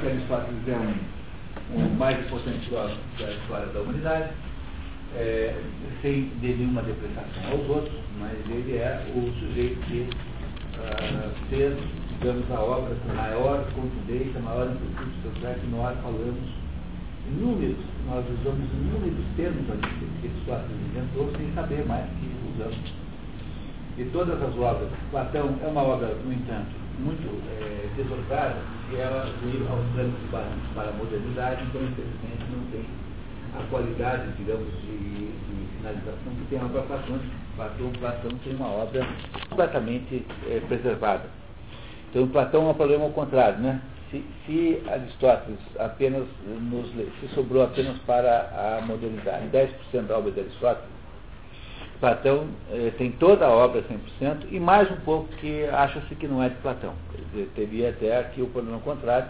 que Aristóteles é um, um mais importante filósofo da história da humanidade, é, sem nenhuma depreciação aos outros, mas ele é o sujeito que uh, fez, digamos, a obra com maior contundência, maior amplitude, tanto é que nós falamos inúmeros, nós usamos inúmeros termos que Aristóteles inventou sem saber mais que usamos. E todas as obras, Platão é uma obra, no entanto, muito é, desorgada, e ela veio aos planos para a modernidade, então infelizmente não tem a qualidade, digamos, de, de finalização que tem a obra. Platão, Platão tem uma obra completamente é, preservada. Então, Platão é um problema ao contrário, né? Se, se Aristóteles apenas nos se sobrou apenas para a modernidade, 10% da obra de Aristóteles, Platão eh, tem toda a obra 100% e mais um pouco que acha-se que não é de Platão. Dizer, teria até aqui o problema contrário.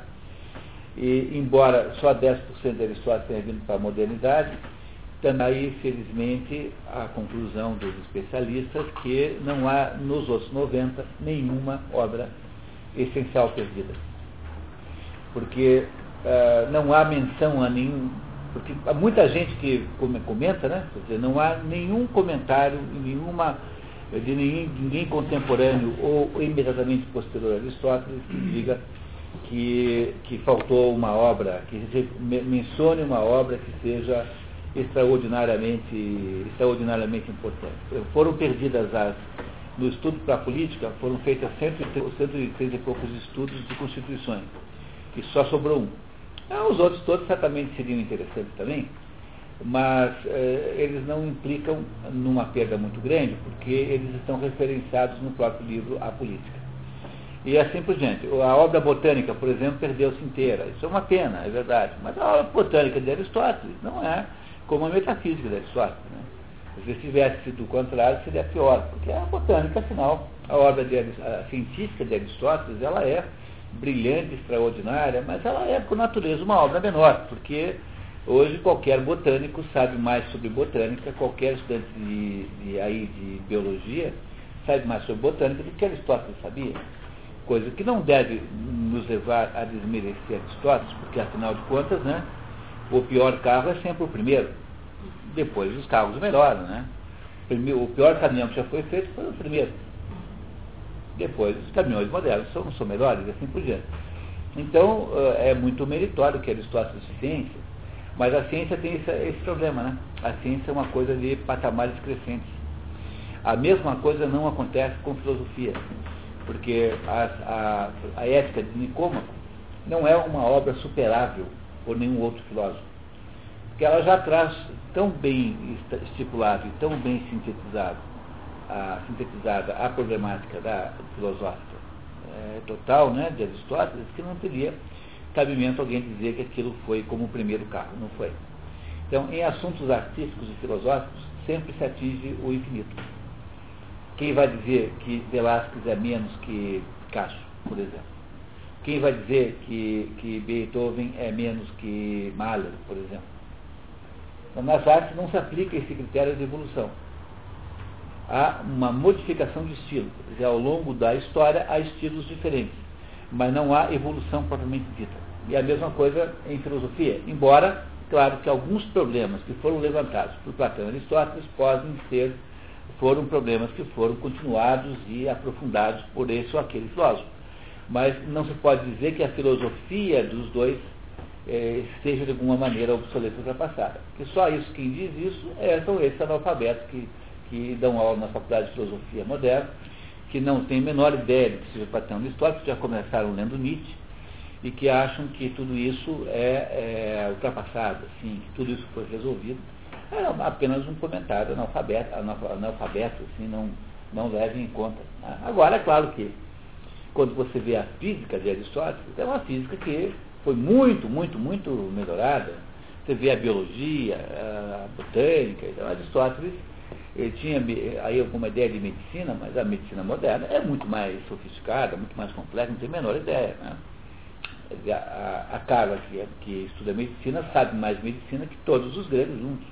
E, embora só 10% de Aristóteles tenha vindo para a modernidade, também, felizmente, a conclusão dos especialistas que não há nos outros 90 nenhuma obra essencial perdida. Porque uh, não há menção a nenhum porque há muita gente que comenta, né? Quer dizer, não há nenhum comentário, nenhuma, de ninguém, ninguém contemporâneo ou imediatamente posterior a Aristóteles que diga que, que faltou uma obra, que mencione uma obra que seja extraordinariamente, extraordinariamente importante. Foram perdidas as, no estudo para a política, foram feitas 130 e poucos estudos de constituições, e só sobrou um. Ah, os outros todos certamente seriam interessantes também, mas eh, eles não implicam numa perda muito grande, porque eles estão referenciados no próprio livro A Política. E assim por diante. A obra botânica, por exemplo, perdeu-se inteira. Isso é uma pena, é verdade. Mas a obra botânica de Aristóteles não é como a metafísica de Aristóteles. Né? Se tivesse sido o contrário, seria pior, porque a botânica, afinal, a obra de, a científica de Aristóteles, ela é brilhante, extraordinária, mas ela é, por natureza, uma obra menor, porque hoje qualquer botânico sabe mais sobre botânica, qualquer estudante de, de, aí, de biologia sabe mais sobre botânica do que Aristóteles sabia. Coisa que não deve nos levar a desmerecer Aristóteles, porque afinal de contas, né, o pior carro é sempre o primeiro. Depois os carros melhoram, né? O pior caminhão que já foi feito foi o primeiro. Depois, os caminhões modernos são, são melhores e assim por diante. Então, eh, é muito meritório que Aristóteles ciência, mas a ciência tem esse, esse, problema, né? A ciência é uma coisa de patamares crescentes. A mesma coisa não acontece com filosofia, porque a, a, a ética de Nicômaco não é uma obra superável por nenhum outro filósofo. Porque ela já traz tão bem estipulado e tão bem sintetizado a, sintetizada a problemática da filosófica é, total né, de Aristóteles, que não teria cabimento alguém dizer que aquilo foi como o primeiro carro, não foi. Então, em assuntos artísticos e filosóficos, sempre se atinge o infinito. Quem vai dizer que Velázquez é menos que Picasso, por exemplo? Quem vai dizer que, que Beethoven é menos que Mahler, por exemplo? Então, nas artes não se aplica esse critério de evolução há uma modificação de estilo. Quer dizer, ao longo da história há estilos diferentes, mas não há evolução propriamente dita. E a mesma coisa em filosofia, embora, claro, que alguns problemas que foram levantados por Platão e Aristóteles podem ser, foram problemas que foram continuados e aprofundados por esse ou aquele filósofo. Mas não se pode dizer que a filosofia dos dois eh, seja de alguma maneira obsoleta ultrapassada. Porque só isso, quem diz isso, é, são esses analfabetos que que dão aula na Faculdade de Filosofia Moderna, que não têm a menor ideia do que seja patrimônio histórico, que já começaram lendo Nietzsche, e que acham que tudo isso é, é ultrapassado, assim, que tudo isso foi resolvido. É apenas um comentário analfabeto, analfabeto assim, não, não leve em conta. Né? Agora, é claro que, quando você vê a física de Aristóteles, é uma física que foi muito, muito, muito melhorada. Você vê a biologia, a botânica, então Aristóteles ele tinha aí alguma ideia de medicina, mas a medicina moderna é muito mais sofisticada, muito mais complexa, não tem a menor ideia. Né? A, a Carla, que, é, que estuda medicina, sabe mais medicina que todos os gregos juntos.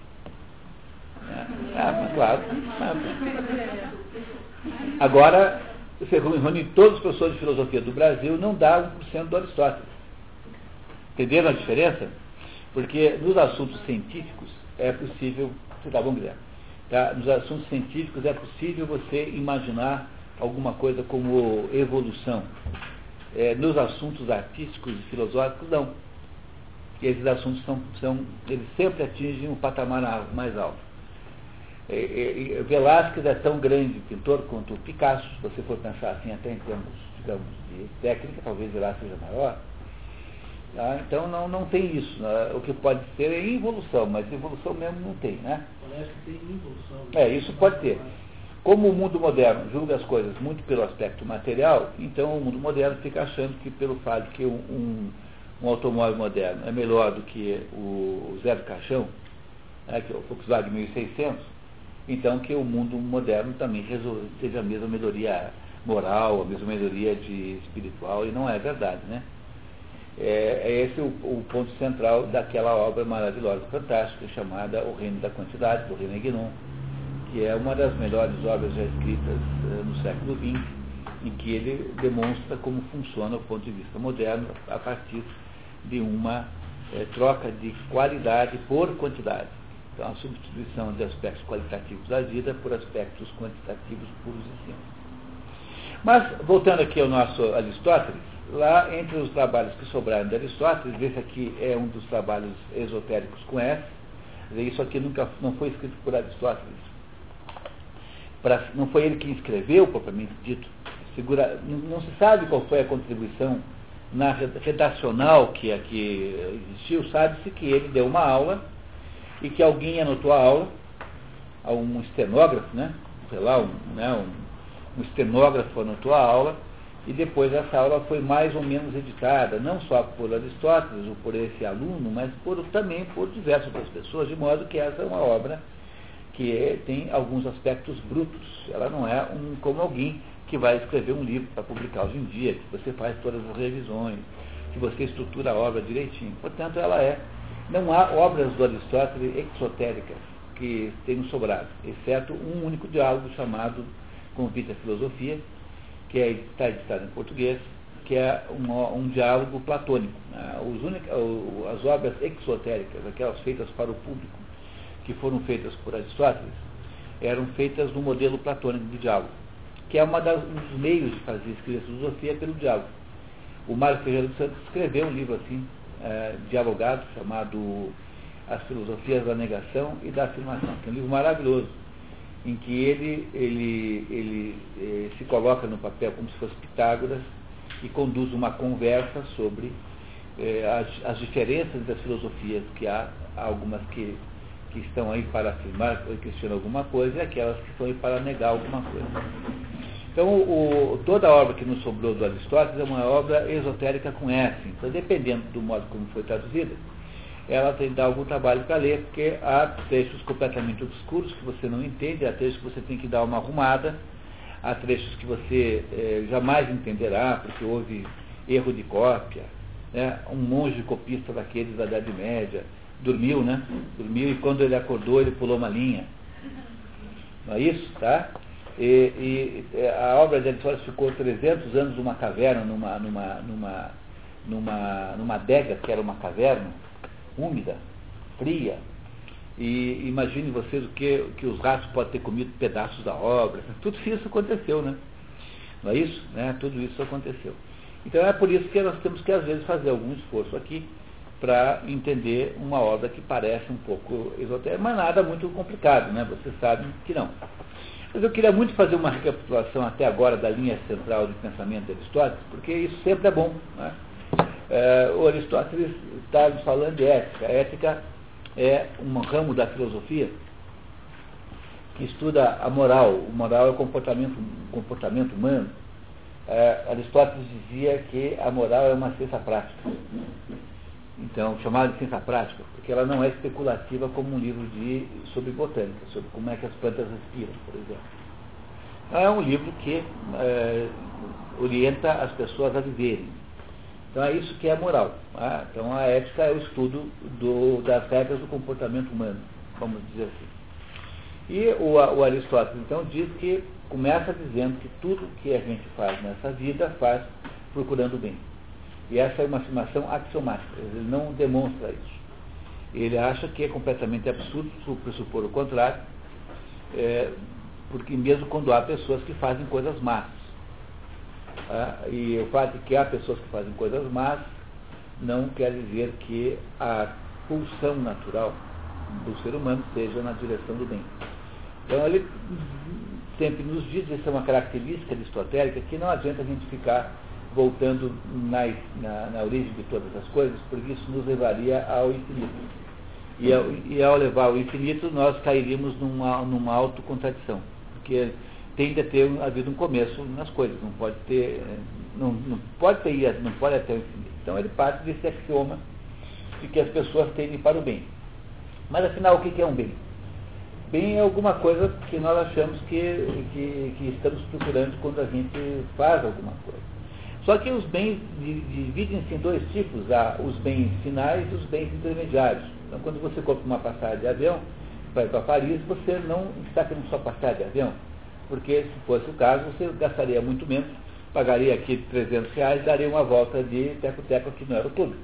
Né? Ah, claro. Agora, você reúne todos os professores de filosofia do Brasil, não dá 1% do Aristóteles. Entenderam a diferença? Porque nos assuntos científicos é possível, você tá bom, Guilherme? Tá? Nos assuntos científicos é possível você imaginar alguma coisa como evolução. É, nos assuntos artísticos e filosóficos, não. E esses assuntos são, são, eles sempre atingem um patamar mais alto. É, é, Velázquez é tão grande pintor quanto Picasso, se você for pensar assim até em termos, digamos, de técnica, talvez Velázquez seja maior. Tá? Então não, não tem isso. Né? O que pode ser é evolução, mas evolução mesmo não tem, né? Parece que tem evolução. É, isso pode ter. Como o mundo moderno julga as coisas muito pelo aspecto material, então o mundo moderno fica achando que pelo fato de que um, um, um automóvel moderno é melhor do que o zero caixão, né, que é o Volkswagen 1600, então que o mundo moderno também teve a mesma melhoria moral, a mesma melhoria de espiritual, e não é verdade, né? É, é esse o, o, ponto central daquela obra maravilhosa, fantástica, chamada O Reino da Quantidade, do René Guénon, que é uma das melhores obras já escritas uh, no século XX, em que ele demonstra como funciona o ponto de vista moderno a partir de uma uh, troca de qualidade por quantidade. Então, a substituição de aspectos qualitativos da vida por aspectos quantitativos puros e simples. Mas, voltando aqui ao nosso Aristóteles, lá entre os trabalhos que sobraram de Aristóteles, esse aqui é um dos trabalhos esotéricos com S, isso aqui nunca não foi escrito por Aristóteles, pra, não foi ele que escreveu, propriamente dito. Segura, não, não, se sabe qual foi a contribuição na redacional que aqui existiu. Sabe-se que ele deu uma aula e que alguém anotou a aula, um estenógrafo, né? sei lá, um, né? um, um estenógrafo anotou a aula e depois essa aula foi mais ou menos editada, não só por Aristóteles ou por esse aluno, mas por, também por diversas outras pessoas, de modo que essa é uma obra que tem alguns aspectos brutos. Ela não é um, como alguém que vai escrever um livro para publicar hoje em dia, que você faz todas as revisões, que você estrutura a obra direitinho. Portanto, ela é. Não há obras do Aristóteles exotéricas que tenham sobrado, exceto um único diálogo chamado Convite à Filosofia, que é, está editado em português, que é um, um diálogo platônico. Né? Os as obras exotéricas, aquelas feitas para o público, que foram feitas por Aristóteles eram feitas no modelo platônico de diálogo, que é uma das, um dos meios de fazer escrever filosofia pelo diálogo. O Mário Ferreira dos Santos escreveu um livro assim, é, dialogado, chamado As Filosofias da Negação e da Afirmação, que é um livro maravilhoso, em que ele, ele, ele eh, se coloca no papel como se fosse Pitágoras e conduz uma conversa sobre eh, as, as diferenças das filosofias, que há, algumas que que estão aí para afirmar ou questionar alguma coisa e aquelas que estão aí para negar alguma coisa. Então, o, toda a obra que nos sobrou do Aristóteles é uma obra esotérica com S. Então, dependendo do modo como foi traduzida, ela tem dar algum trabalho para ler, porque há trechos completamente obscuros que você não entende, há trechos que você tem que dar uma arrumada, há trechos que você eh, jamais entenderá, porque houve erro de cópia, né? um monge copista daqueles da Idade Média, dormiu, né? Dormiu e quando ele acordou ele pulou uma linha. Não é isso, tá? E, e a obra de Aristóteles ficou 300 anos numa caverna, numa, numa, numa, numa, numa adega, que era uma caverna, úmida, fria. E imagine vocês o que, que os ratos podem ter comido pedaços da obra. Tudo isso aconteceu, né? Não é isso? Né? Tudo isso aconteceu. Então é por isso que nós temos que às vezes fazer algum esforço aqui para entender uma obra que parece um pouco esotérica, mas nada muito complicado, né? Você sabe que não. Mas eu queria muito fazer uma recapitulação até agora da linha central de pensamento de Aristóteles, porque isso sempre é bom. Né? É, o Aristóteles está falando de ética. A ética é um ramo da filosofia que estuda a moral. O moral é o comportamento, comportamento humano. É, Aristóteles dizia que a moral é uma ciência prática então, chamada de ciência prática, porque ela não é especulativa como um livro de, sobre botânica, sobre como é que as plantas respiram, por exemplo. É um livro que é, orienta as pessoas a viverem. Então é isso que é a moral. Tá? Então a ética é o estudo do, das regras do comportamento humano, vamos dizer assim. E o, o Aristóteles então diz que começa dizendo que tudo que a gente faz nessa vida faz procurando o bem. E essa é uma afirmação axiomática, ele não demonstra isso. Ele acha que é completamente absurdo pressupor o contrário, é, porque mesmo quando há pessoas que fazem coisas más. Ah, e o fato de que há pessoas que fazem coisas más não quer dizer que a pulsão natural do ser humano seja na direção do bem. Então ele sempre nos diz, isso é uma característica aristotélica, que não adianta a gente ficar voltando na, na, na, origem de todas as coisas, porque isso nos levaria ao infinito. E ao, e ao levar ao infinito, nós cairíamos numa, numa autocontradição, porque tende a ter havido um começo nas coisas, não pode ter, não, não pode ter, não pode até o infinito. Então ele parte desse axioma de que as pessoas tendem para o bem. Mas afinal, o que é um bem? Bem é alguma coisa que nós achamos que, que, que estamos procurando quando a gente faz alguma coisa. Só que os bens dividem-se em dois tipos, há os bens finais e os bens intermediários. Então, quando você compra uma passagem de avião para ir para Paris, você não está querendo só passagem de avião, porque se fosse o caso, você gastaria muito menos, pagaria aqui 300 reais, daria uma volta de teco-teco aqui no aeroporto.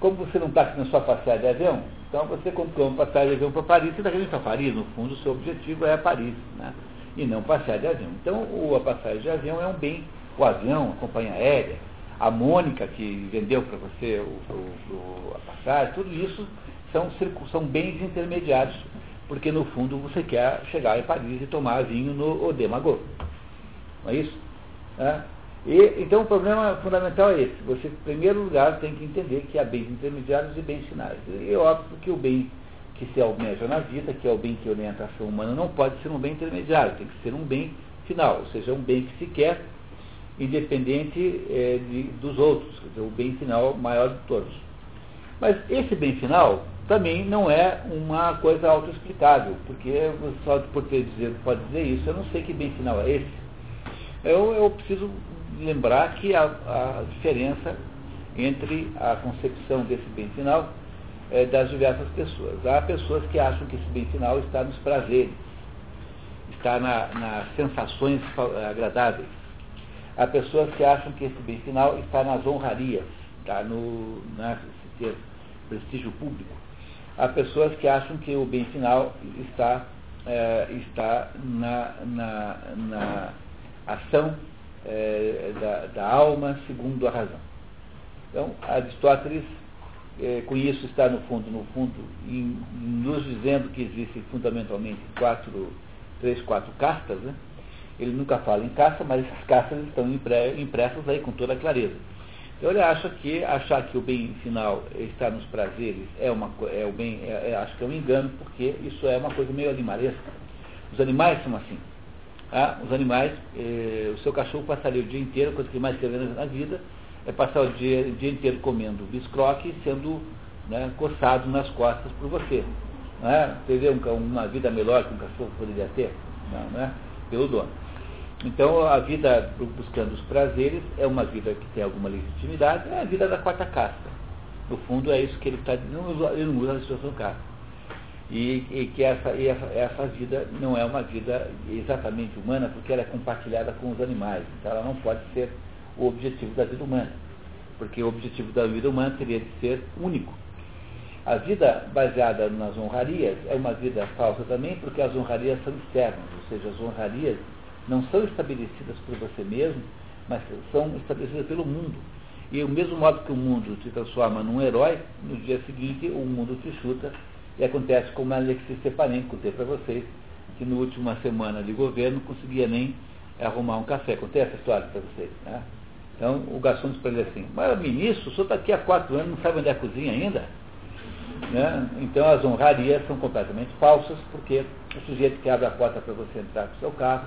Como você não está querendo só passagem de avião, então você comprou uma passagem de avião para Paris, querendo ir para Paris, no fundo o seu objetivo é Paris, né? e não passear de avião. Então o, a passagem de avião é um bem, o avião, a companhia aérea, a Mônica que vendeu para você o, o, a passagem, tudo isso são, são bens intermediários, porque no fundo você quer chegar em Paris e tomar vinho no Odemago. Não é isso? É? E, então o problema fundamental é esse. Você, em primeiro lugar, tem que entender que há bens intermediários e bens finais. E é óbvio que o bem que se almeja na vida, que é o bem que orienta a ação humana, não pode ser um bem intermediário, tem que ser um bem final, ou seja, um bem que se quer independente é, de, dos outros, quer dizer, o bem final maior de todos. Mas esse bem final também não é uma coisa autoexplicável, porque só por ter dizer, pode dizer isso, eu não sei que bem final é esse. Eu, eu preciso lembrar que há a diferença entre a concepção desse bem final é, das diversas pessoas. Há pessoas que acham que esse bem final está nos prazeres, está na, nas sensações agradáveis. Há pessoas que acham que esse bem final está nas honrarias, está no na, prestígio público. Há pessoas que acham que o bem final está, é, está na, na, na ação é, da, da, alma segundo a razão. Então, Aristóteles, é, com isso está no fundo, no fundo, em, nos dizendo que existem fundamentalmente quatro, três, quatro castas, né? Ele nunca fala em casta, mas essas castas estão impressas aí com toda clareza. Então ele acha que achar que o bem final está nos prazeres é uma é o bem, é, é, acho que é um engano, porque isso é uma coisa meio animalesca. Os animais são assim. Ah, os animais, eh, o seu cachorro passaria o dia inteiro, a coisa que mais quer na vida, é passar o dia, o dia inteiro comendo biscroque e sendo né, coçado nas costas por você. Não é? Você vê um, uma vida melhor que um cachorro poderia ter? Não, não é? Pelo dono. Então, a vida buscando os prazeres é uma vida que tem alguma legitimidade, é a vida da quarta casta. No fundo, é isso que ele está dizendo, ele não usa a situação casta e, e que essa, e essa, essa, vida não é uma vida exatamente humana, porque ela é compartilhada com os animais. Então ela não pode ser o objetivo da vida humana, porque o objetivo da vida humana seria de ser único. A vida baseada nas honrarias é uma vida falsa também, porque as honrarias são externas, ou seja, as honrarias não são estabelecidas por você mesmo, mas são estabelecidas pelo mundo. E o mesmo modo que o mundo te transforma num herói, no dia seguinte o mundo te chuta e acontece como a Alexis Stepanenko, contei para vocês, que na última semana de governo não conseguia nem arrumar um café. Contei essa história para vocês. Né? Então o garçom disse para ele assim, mas ministro, o senhor está aqui há quatro anos, não sabe onde é a cozinha ainda? Né? Então as honrarias são completamente falsas, porque o sujeito que abre a porta para você entrar com o seu carro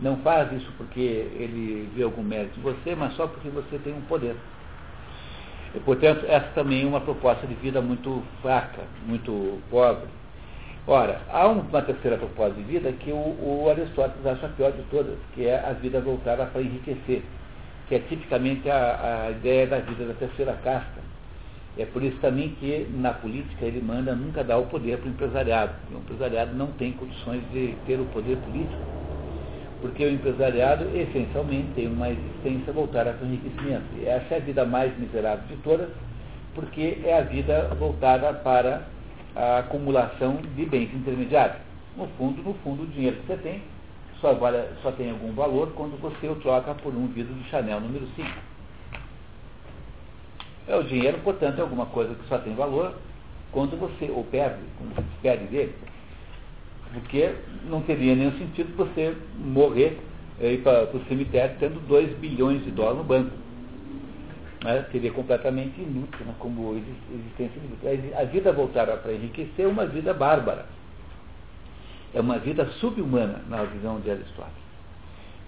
não faz isso porque ele vê algum mérito em você, mas só porque você tem um poder. E, portanto, essa também é uma proposta de vida muito fraca, muito pobre. Ora, há uma terceira proposta de vida que o, o Aristóteles acha a pior de todas, que é a vida voltada para enriquecer, que é tipicamente a, a ideia da vida da terceira casta. É por isso também que na política ele manda nunca dar o poder para o empresariado. O empresariado não tem condições de ter o poder político. Porque o empresariado, essencialmente, tem uma existência voltada para o enriquecimento. E essa é a vida mais miserável de todas, porque é a vida voltada para a acumulação de bens intermediários. No fundo, no fundo, o dinheiro que você tem só, vale, só tem algum valor quando você o troca por um vidro de Chanel número 5. É o dinheiro, portanto, é alguma coisa que só tem valor quando você o perde, quando você perde dele. Porque não teria nenhum sentido você morrer e ir para o cemitério tendo 2 bilhões de dólares no banco. Né? Seria completamente inútil né? como existência de A vida voltada para enriquecer é uma vida bárbara. É uma vida subhumana na visão de Aristóteles.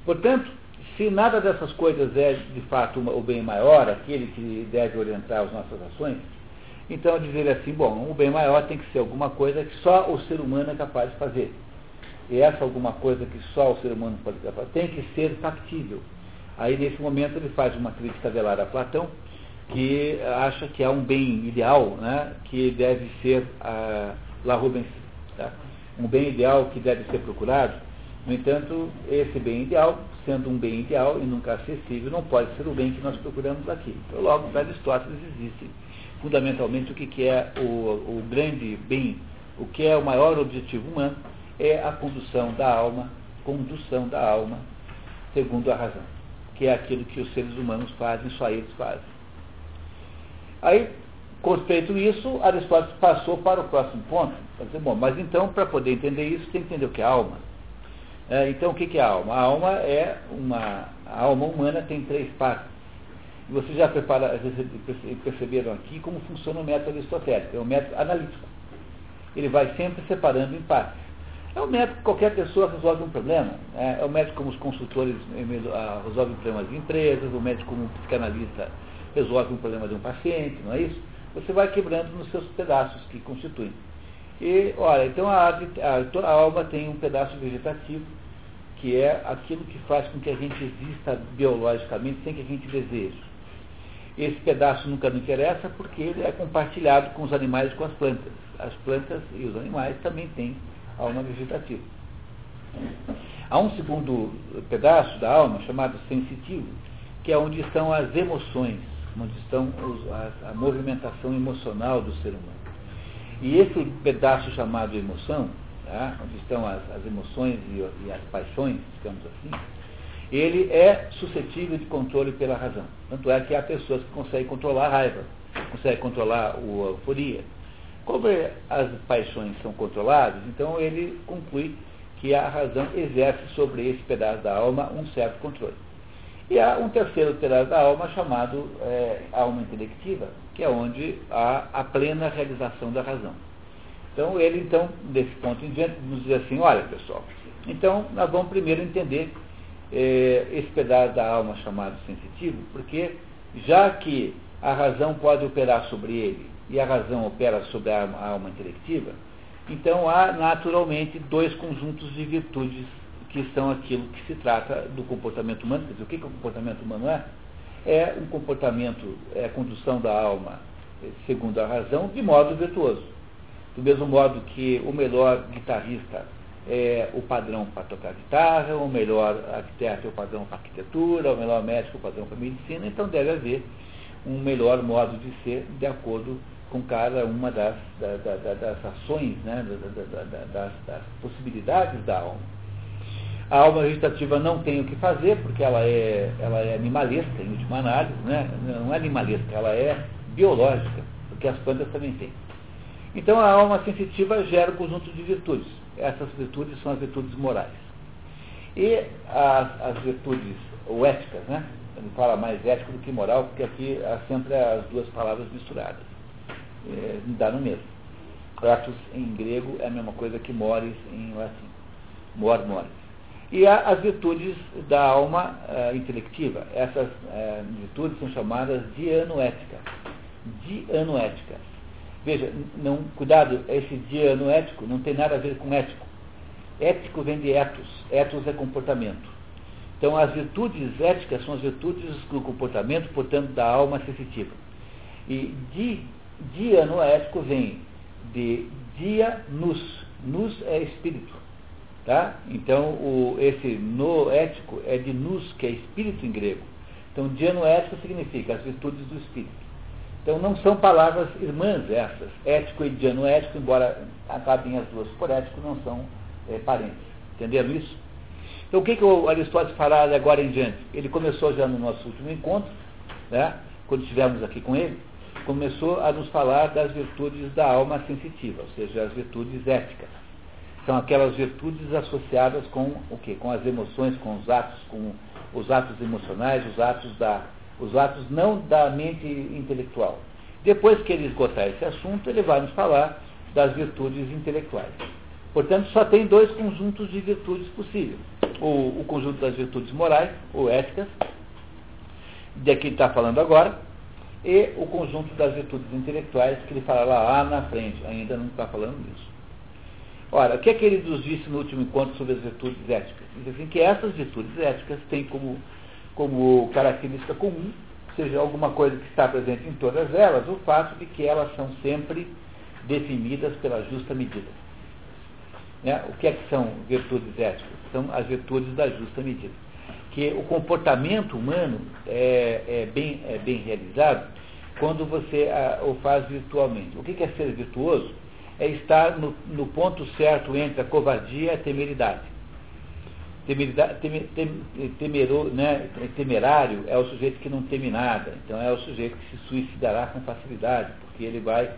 Portanto, se nada dessas coisas é de fato o bem maior, aquele que deve orientar as nossas ações, então dizer assim, bom, o bem maior tem que ser alguma coisa que só o ser humano é capaz de fazer. E essa alguma coisa que só o ser humano pode fazer tem que ser factível. Aí nesse momento ele faz uma crítica velada a Platão, que acha que há um bem ideal, né, que deve ser a La Rubens, tá? um bem ideal que deve ser procurado. No entanto, esse bem ideal, sendo um bem ideal e nunca acessível, não pode ser o bem que nós procuramos aqui. Então, logo, para Aristóteles existe fundamentalmente o que, que é o, o grande bem, o que é o maior objetivo humano, é a condução da alma, condução da alma, segundo a razão, que é aquilo que os seres humanos fazem, só eles fazem. Aí, feito isso, Aristóteles passou para o próximo ponto. Dizer, bom, mas então, para poder entender isso, tem que entender o que é alma. É, então, o que, é alma? A alma é uma. A alma humana tem três partes. Vocês já prepara, perceberam aqui como funciona o método aristotélico. É um método analítico. Ele vai sempre separando em partes. É o método que qualquer pessoa resolve um problema. É, é o método como os consultores resolvem problemas de empresas, o método como um psicanalista resolve um problema de um paciente, não é isso? Você vai quebrando nos seus pedaços que constituem. E, olha, então a, a, a alma tem um pedaço vegetativo, que é aquilo que faz com que a gente exista biologicamente sem que a gente deseje. Esse pedaço nunca nos interessa porque ele é compartilhado com os animais e com as plantas. As plantas e os animais também têm alma vegetativa. Há um segundo pedaço da alma chamado sensitivo, que é onde estão as emoções, onde estão os, a, a movimentação emocional do ser humano. E esse pedaço chamado emoção, tá, onde estão as, as emoções e, e, as paixões, digamos assim, ele é suscetível de controle pela razão. Tanto é que há pessoas que conseguem controlar a raiva, conseguem controlar a euforia. Como as paixões são controladas, então ele conclui que a razão exerce sobre esse pedaço da alma um certo controle. E há um terceiro pedaço da alma chamado é, alma intelectiva, que é onde há a plena realização da razão. Então ele, então, desse ponto em diante, nos diz assim, olha pessoal, então nós vamos primeiro entender é, esse pedaço da alma chamado sensitivo, porque já que a razão pode operar sobre ele e a razão opera sobre a alma intelectiva, então há naturalmente dois conjuntos de virtudes que são aquilo que se trata do comportamento humano. Quer dizer, o que, que o comportamento humano é? É um comportamento, é a condução da alma, segundo a razão, de modo virtuoso. Do mesmo modo que o melhor guitarrista é o padrão para tocar guitarra, o melhor arquiteto é o padrão para arquitetura, o melhor médico é o padrão para medicina, então deve haver um melhor modo de ser de acordo com cada uma das, das, ações, né, das, das possibilidades da alma. A alma vegetativa não tem o que fazer, porque ela é, ela é animalesca, em última análise, né? não é animalesca, ela é biológica, porque as plantas também têm. Então a alma sensitiva gera um conjunto de virtudes. Essas virtudes são as virtudes morais. E as, as virtudes ou éticas, né? Ele fala mais ético do que moral, porque aqui há sempre as duas palavras misturadas. É, dá no mesmo. Kratos em grego é a mesma coisa que mores em latim. Mor, mores. E há as virtudes da alma uh, intelectiva. Essas uh, virtudes são chamadas dianoéticas. Dianoéticas. Veja, não, cuidado, esse dianoético não tem nada a ver com ético. Ético vem de etos. Etos é comportamento. Então, as virtudes éticas são as virtudes do comportamento, portanto, da alma sensitiva. E di, dianoético vem de dia nus. Nus é espírito. Tá? Então, o, esse noético é de nous, que é espírito em grego. Então, dianoético significa as virtudes do espírito. Então, não são palavras irmãs essas. Ético e dianoético, embora acabem as duas por ético, não são é, parentes. Entenderam isso? Então, o que, que o Aristóteles fará agora em diante? Ele começou já no nosso último encontro, né, quando estivemos aqui com ele, começou a nos falar das virtudes da alma sensitiva, ou seja, as virtudes éticas. São aquelas virtudes associadas com o quê? Com as emoções, com os atos, com os atos emocionais, os atos da, os atos não da mente intelectual. Depois que ele esgotar esse assunto, ele vai nos falar das virtudes intelectuais. Portanto, só tem dois conjuntos de virtudes possíveis. O, o conjunto das virtudes morais, ou éticas, de que ele está falando agora, e o conjunto das virtudes intelectuais, que ele fala lá na frente, ainda não está falando nisso. Ora, o que é que ele nos disse no último encontro sobre as virtudes éticas? Diz assim que essas virtudes éticas têm como, como característica comum, seja alguma coisa que está presente em todas elas, o fato de que elas são sempre definidas pela justa medida. Né? O que é que são virtudes éticas? São as virtudes da justa medida. Que o comportamento humano é, é bem, é bem realizado quando você a, o faz virtualmente. O que é ser virtuoso? é estar no, no ponto certo entre a covardia e a temeridade. Temeridade, tem, tem, temero, né, temerário é o sujeito que não teme nada, então é o sujeito que se suicidará com facilidade, porque ele vai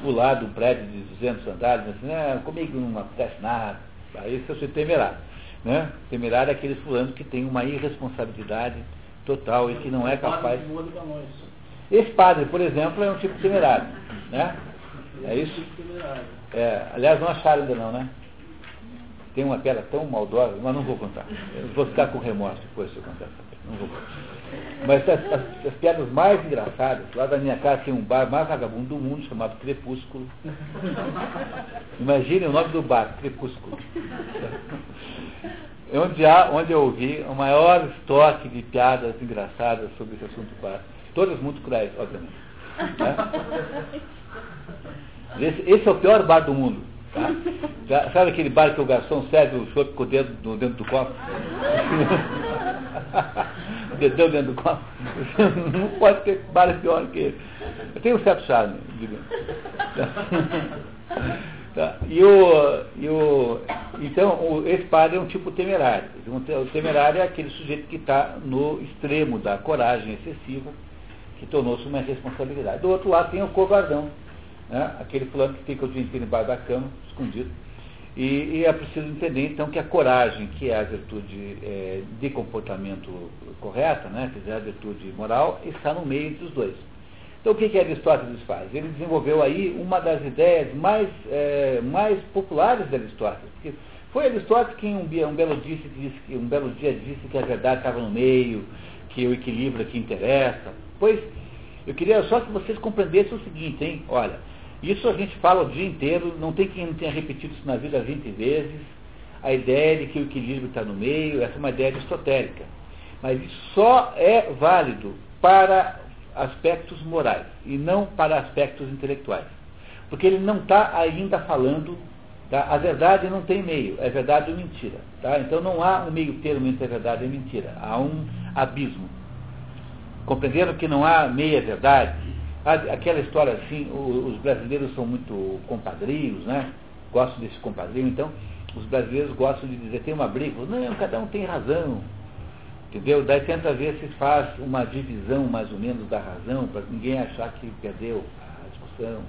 pular de um prédio de 200 andares, assim, ah, comigo não acontece nada, aí esse é o sujeito temerário. Né? Temerário é aquele fulano que tem uma irresponsabilidade total e que não é capaz. Esse padre, por exemplo, é um tipo temerário. Né? É isso? É, aliás, não acharam ainda não, né? Tem uma pedra tão maldosa, mas não vou contar. Eu vou ficar com remorso depois se eu contar Não vou contar. Mas as, as, as, piadas mais engraçadas, lá da minha casa tem um bar mais vagabundo do mundo chamado Crepúsculo. Imagine o nome do bar, Crepúsculo. É onde, há, onde eu ouvi o maior estoque de piadas engraçadas sobre esse assunto bar. Todas muito cruéis, obviamente. Né? Esse, esse, é o pior bar do mundo. Tá? Já, sabe aquele bar que o garçom serve o chope com o dedo dentro do copo? o dedão dentro do copo. Não pode ter bar pior que ele. Tem um certo charme, digamos. Tá? E o, e o, então, o, esse padre é um tipo temerário. O temerário é aquele sujeito que está no extremo da coragem excessiva, que tornou-se uma responsabilidade. Do outro lado tem o covardão, né? aquele fulano que fica o dia inteiro embaixo da cama, escondido. E, e, é preciso entender, então, que a coragem, que é a virtude é, de comportamento correta, né? quer dizer, a virtude moral, está no meio entre os dois. Então, o que, que Aristóteles faz? Ele desenvolveu aí uma das ideias mais, é, mais populares de Aristóteles. Porque foi Aristóteles quem um, um, belo disse, disse, um belo dia disse que a verdade estava no meio, que o equilíbrio aqui interessa. Pois, eu queria só que vocês compreendessem o seguinte, hein? Olha, isso a gente fala o dia inteiro, não tem quem não tenha repetido isso na vida 20 vezes. A ideia de que o equilíbrio está no meio, essa é uma ideia aristotélica. Mas isso só é válido para aspectos morais e não para aspectos intelectuais. Porque ele não está ainda falando, tá? a verdade não tem meio, é verdade ou mentira. Tá? Então não há um meio termo entre a verdade e a mentira, há um abismo. Compreenderam que não há meia verdade? Aquela história assim, os brasileiros são muito compadrios, né? Gostam desse compadrio, então os brasileiros gostam de dizer, tem uma briga, não, cada um tem razão. Entendeu? Daí tenta ver se faz uma divisão mais ou menos da razão, para ninguém achar que perdeu a discussão.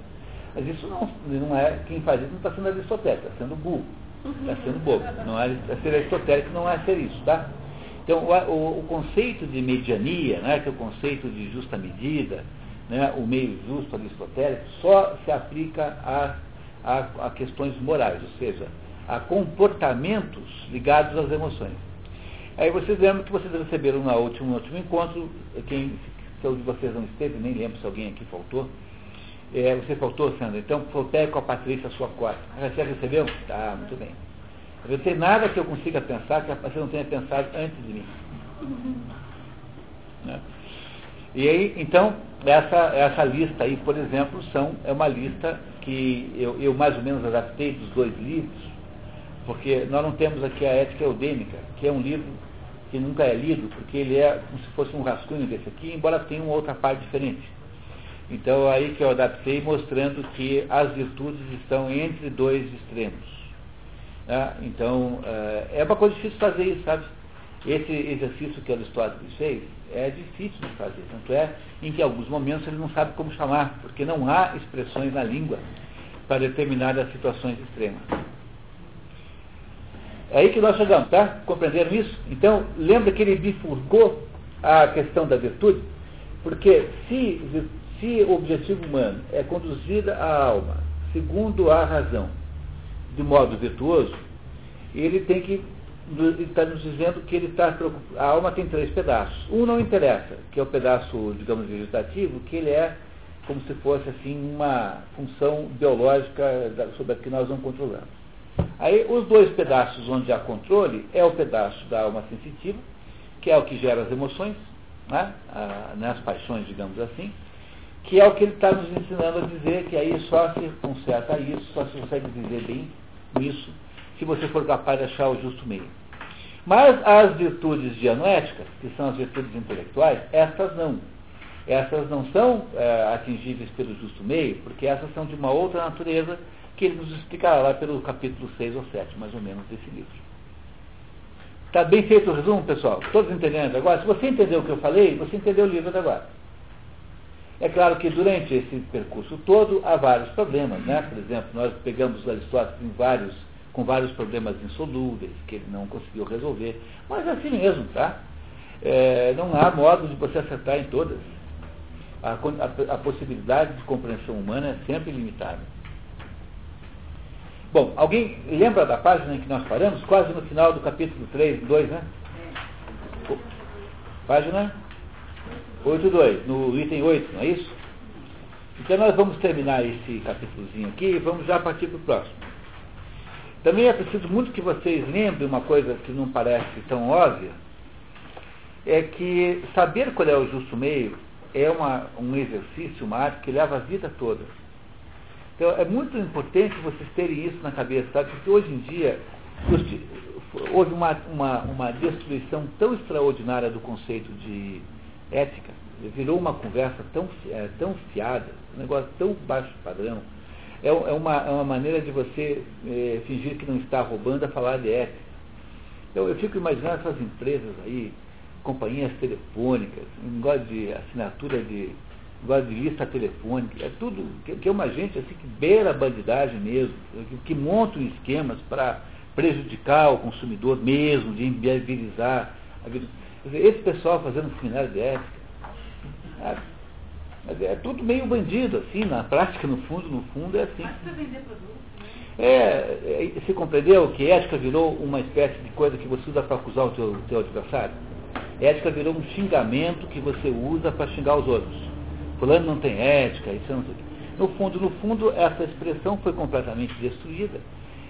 Mas isso não, não é, quem faz isso não está sendo aristotélico, está sendo burro, está sendo bobo. Não é, é ser aristotélico não é ser isso, tá? Então o, o, o conceito de mediania, né, que é o conceito de justa medida, né, o meio justo aristotélico, só se aplica a, a, a, questões morais, ou seja, a comportamentos ligados às emoções. Aí vocês lembram que vocês receberam no último, no último encontro, quem se de vocês não esteve, nem lembro se alguém aqui faltou. É, você faltou, Sandra? Então, pegue com a Patrícia a sua cota. Você recebeu? Tá, muito bem. Não tem nada que eu consiga pensar que você não tenha pensado antes de mim. Né? E aí, então, essa, essa lista aí, por exemplo, são, é uma lista que eu, eu mais ou menos adaptei dos dois livros, porque nós não temos aqui a Ética Eudêmica, que é um livro que nunca é lido, porque ele é como se fosse um rascunho desse aqui, embora tenha uma outra parte diferente. Então aí que eu adaptei mostrando que as virtudes estão entre dois extremos. Né? Então eh, é uma coisa difícil fazer isso, sabe? Esse exercício que Aristóteles fez é difícil de fazer, tanto é em que em alguns momentos ele não sabe como chamar, porque não há expressões na língua para determinadas situações extremas. É aí que nós chegamos, tá? Compreenderam isso? Então, lembra que ele bifurcou a questão da virtude? Porque se, se o objetivo humano é conduzir a alma segundo a razão, de modo virtuoso, ele tem que está nos dizendo que ele está a alma tem três pedaços. Um não interessa, que é o pedaço, digamos, vegetativo, que ele é como se fosse assim uma função biológica sobre a que nós não controlamos. Aí os dois pedaços onde há controle é o pedaço da alma sensitiva, que é o que gera as emoções, né? Né? as paixões, digamos assim, que é o que ele está nos ensinando a dizer que aí só se conserta isso, só se consegue viver bem isso, se você for capaz de achar o justo meio. Mas as virtudes dianoéticas, que são as virtudes intelectuais, essas não. Essas não são é, atingíveis pelo justo meio, porque essas são de uma outra natureza que ele nos explicará lá pelo capítulo 6 ou 7, mais ou menos, desse livro. Está bem feito o resumo, pessoal? Todos entendendo agora? Se você entendeu o que eu falei, você entendeu o livro agora. É claro que durante esse percurso todo há vários problemas, né? Por exemplo, nós pegamos Aristóteles em vários com vários problemas insolúveis que ele não conseguiu resolver. Mas é assim mesmo, tá? É, não há modo de você acertar em todas. A, a, a, possibilidade de compreensão humana é sempre limitada. Bom, alguém lembra da página em que nós paramos? Quase no final do capítulo 3, 2, né? Página 8.2, no item 8, não é isso? Então nós vamos terminar esse capítulozinho aqui e vamos já partir para o próximo. Também é preciso muito que vocês lembrem uma coisa que não parece tão óbvia, é que saber qual é o justo meio é uma, um exercício, uma arte que leva a vida toda. Então é muito importante vocês terem isso na cabeça, sabe? Porque hoje em dia houve uma, uma, uma destruição tão extraordinária do conceito de ética, virou uma conversa tão, é, tão fiada, um negócio tão baixo padrão, é, é, uma, é uma maneira de você é, fingir que não está roubando a falar de ética. Então, eu fico imaginando essas empresas aí, companhias telefônicas, um negócio de assinatura de negócio de lista telefônica, é tudo, que, que, é uma gente assim que beira a bandidagem mesmo, que, que montam esquemas para prejudicar o consumidor mesmo, de inviabilizar a vida. Quer dizer, esse pessoal fazendo seminário de ética, mas é tudo meio bandido, assim, na prática, no fundo, no fundo é assim. Né? É, é, você compreendeu que ética virou uma espécie de coisa que você usa para acusar o teu, teu adversário? Ética virou um xingamento que você usa para xingar os outros. Fulano não tem ética, isso não sei No fundo, no fundo, essa expressão foi completamente destruída.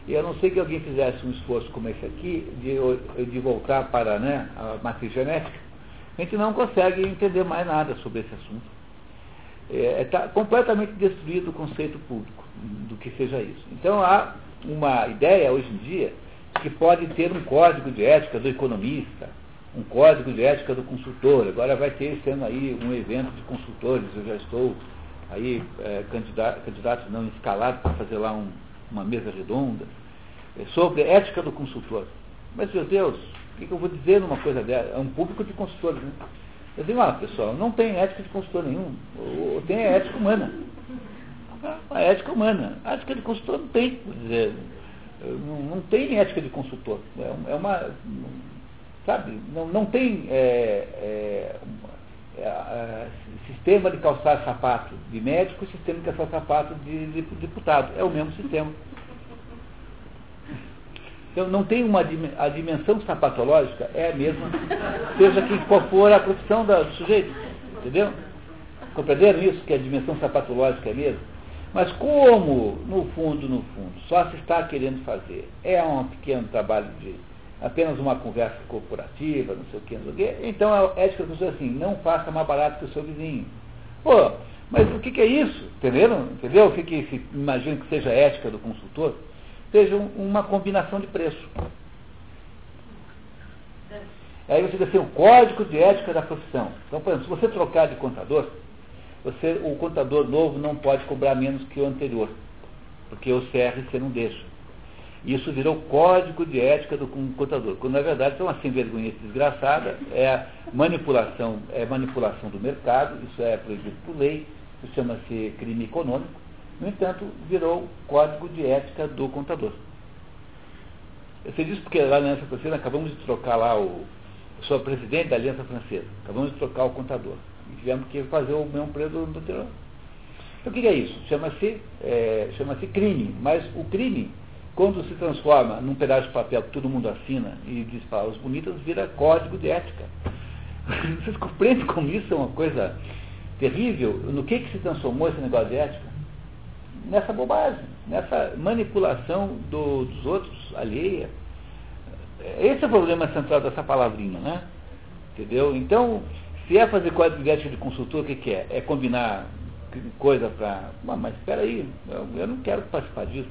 E a não ser que alguém fizesse um esforço como esse aqui, de, de voltar para né, a matriz genética, a gente não consegue entender mais nada sobre esse assunto está é, tá completamente destruído o conceito público do que seja isso. Então há uma ideia hoje em dia que pode ter um código de ética do economista, um código de ética do consultor. Agora vai ter esse ano aí um evento de consultores, eu já estou aí é, candidato, candidato não escalado para fazer lá um, uma mesa redonda é, sobre ética do consultor. Mas meu Deus, o que eu vou dizer numa coisa dessa? É um público de consultores, né? Eu digo, ah, pessoal, não tem ética de consultor nenhum. Tem a ética humana. A ética humana. A ética de consultor não tem. Dizer, não, não, tem ética de consultor. É, é uma. Sabe? Não, não tem é, é, é, sistema de calçar sapato de médico e sistema de calçar sapato de, de deputado. É o mesmo sistema. Então não tem uma a dimensão sapatológica é a mesma, seja que qual for a profissão do sujeito. Entendeu? Compreenderam isso, que a dimensão sapatológica é a mesma? Mas como, no fundo, no fundo, só se está querendo fazer é um pequeno trabalho de apenas uma conversa corporativa, não sei o que, não sei o que, então a ética pessoa é assim, não faça mais barato que o seu vizinho. Pô, mas o que, que é isso? Entenderam? Entendeu? O que, que se imagina que seja a ética do consultor? Sejam uma combinação de preço. Aí você assim, o código de ética da profissão. Então, por exemplo, se você trocar de contador, você, o contador novo não pode cobrar menos que o anterior, porque o CRC não deixa. Isso virou código de ética do contador, quando na verdade é uma sem vergonha desgraçada, é manipulação, é manipulação do mercado, isso é proibido por lei, isso chama-se crime econômico, no entanto, virou código de ética do contador. Eu sei disso porque lá na Aliança Francesa acabamos de trocar lá o. Eu sou presidente da Aliança Francesa, acabamos de trocar o contador. E tivemos que fazer o mesmo preço do anterior. Então o que é isso? Chama-se é, chama crime, mas o crime quando se transforma num pedaço de papel que todo mundo assina e diz palavras bonitas, vira código de ética. Vocês compreendem como isso é uma coisa terrível? No que, que se transformou esse negócio de ética? Nessa bobagem, nessa manipulação do, dos outros, alheia. Esse é o problema central dessa palavrinha, né? Entendeu? Então, se é fazer código de ética de consultor, o que, que é? É combinar coisa para. Mas espera aí, eu, eu não quero participar disso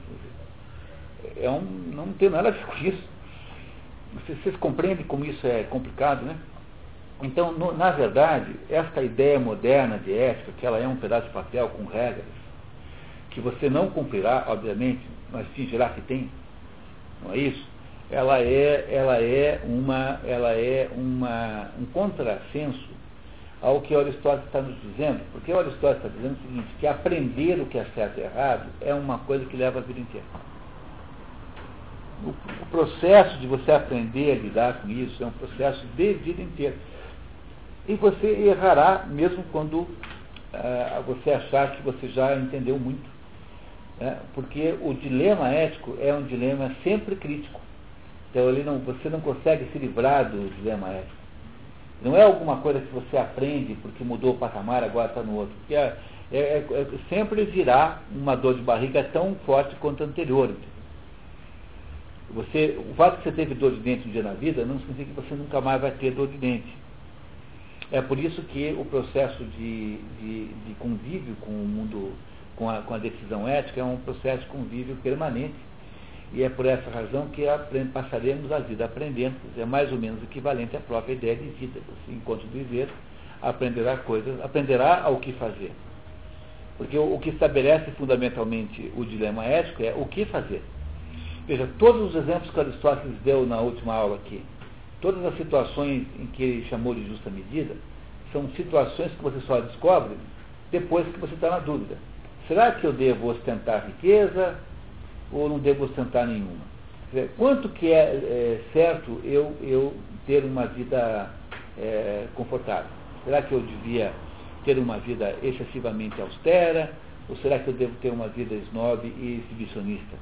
é um, não tem nada a ver com isso. Vocês, vocês compreendem como isso é complicado, né? Então, no, na verdade, esta ideia moderna de ética, que ela é um pedaço de papel com regras, que você não cumprirá, obviamente, mas fingirá que tem, não é isso? Ela é, ela é, uma, ela é uma, um contrassenso ao que Aristóteles está nos dizendo, porque Aristóteles está dizendo o seguinte, que aprender o que é certo e errado é uma coisa que leva a vida inteira o, o processo de você aprender a lidar com isso é um processo de vida inteira. E você errará mesmo quando ah, você achar que você já entendeu muito. Né? Porque o dilema ético é um dilema sempre crítico. Então ele não, você não consegue se livrar do dilema ético. Não é alguma coisa que você aprende porque mudou o patamar, agora está no outro. Porque é, é, é, sempre virá uma dor de barriga tão forte quanto a anterior. Você, o fato de você teve dor de dente um dia na vida não significa que você nunca mais vai ter dor de dente. É por isso que o processo de, de, de convívio com o mundo, com a, com a, decisão ética, é um processo de convívio permanente. E é por essa razão que passaremos a vida aprendendo, é mais ou menos equivalente à própria ideia de vida. Enquanto viver, aprenderá coisas, aprenderá ao que fazer. Porque o, o que estabelece fundamentalmente o dilema ético é o que fazer. Veja, todos os exemplos que Aristóteles deu na última aula aqui, todas as situações em que ele chamou de justa medida, são situações que você só descobre depois que você está na dúvida. Será que eu devo ostentar riqueza ou não devo ostentar nenhuma? Quanto que é, é certo eu, eu ter uma vida é, confortável? Será que eu devia ter uma vida excessivamente austera? Ou será que eu devo ter uma vida snob e exibicionista?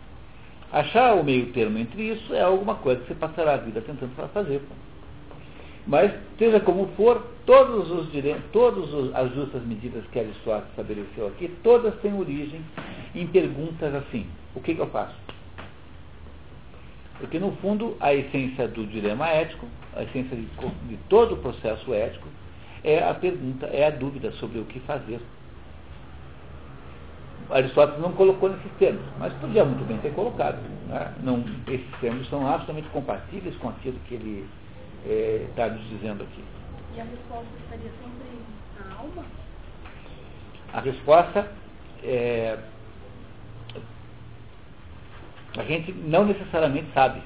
Achar o meio termo entre isso é alguma coisa que você passará a vida tentando fazer. Mas, seja como for, todos os direitos, todas as justas medidas que Aristóteles estabeleceu aqui, todas têm origem em perguntas assim, o que, que eu faço? Porque, no fundo, a essência do dilema ético, a essência de, de todo o processo ético, é a pergunta, é a dúvida sobre o que fazer. Aristóteles não colocou nesses termos, mas podia muito bem ter colocado. Né? Não, esses termos são absolutamente compatíveis com aquilo que ele está é, nos dizendo aqui. E a resposta estaria sempre na alma? A resposta é. A gente não necessariamente sabe.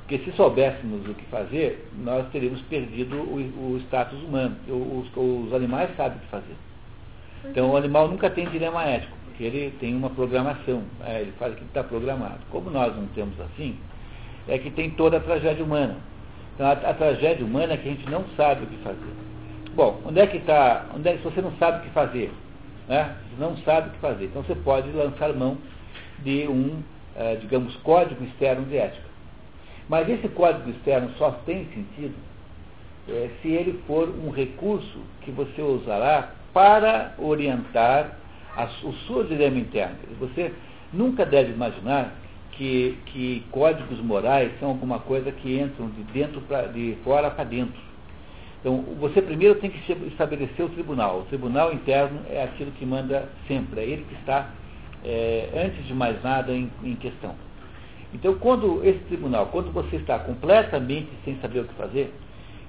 Porque se soubéssemos o que fazer, nós teríamos perdido o, o status humano. Os, os animais sabem o que fazer. Então o animal nunca tem dilema ético porque ele tem uma programação, é, ele faz aquilo que está programado. Como nós não temos assim, é que tem toda a tragédia humana. Então a, a, tragédia humana é que a gente não sabe o que fazer. Bom, onde é que está, onde é, se você não sabe o que fazer, né? Você não sabe o que fazer, então você pode lançar mão de um, é, digamos, código externo de ética. Mas esse código externo só tem sentido é, se ele for um recurso que você usará para orientar a, o seu dilema interno. Você nunca deve imaginar que, que códigos morais são alguma coisa que entram de dentro pra, de fora para dentro. Então, você primeiro tem que estabelecer o tribunal. O tribunal interno é aquilo que manda sempre, é ele que está, é, antes de mais nada, em, em questão. Então, quando esse tribunal, quando você está completamente sem saber o que fazer,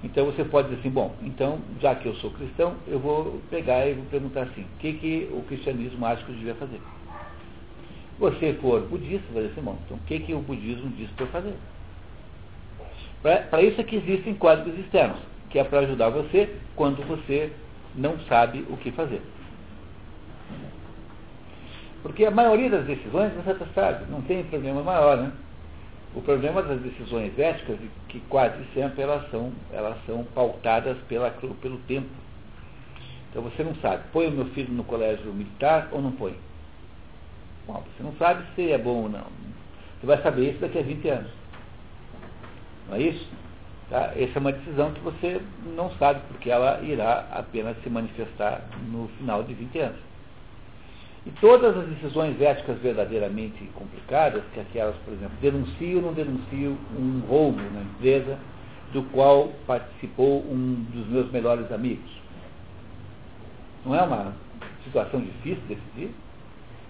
então você pode dizer assim, bom, então, já que eu sou cristão, eu vou pegar e vou perguntar assim, o que, que o cristianismo acha que eu devia fazer? Você for budista, vai dizer assim, bom, então o que, que o budismo diz para fazer? Para isso é que existem códigos externos, que é para ajudar você quando você não sabe o que fazer. Porque a maioria das decisões você sabe, não tem problema maior, né? O problema das decisões éticas é que quase sempre elas são, elas são pautadas pela, pelo tempo. Então você não sabe, põe o meu filho no colégio militar ou não põe? Bom, você não sabe se é bom ou não. Você vai saber isso daqui a 20 anos. Não é isso? Tá? Essa é uma decisão que você não sabe, porque ela irá apenas se manifestar no final de 20 anos. E todas as decisões éticas verdadeiramente complicadas, que aquelas, por exemplo, denuncio ou não denuncio um roubo na empresa do qual participou um dos meus melhores amigos. Não é uma situação difícil de decidir?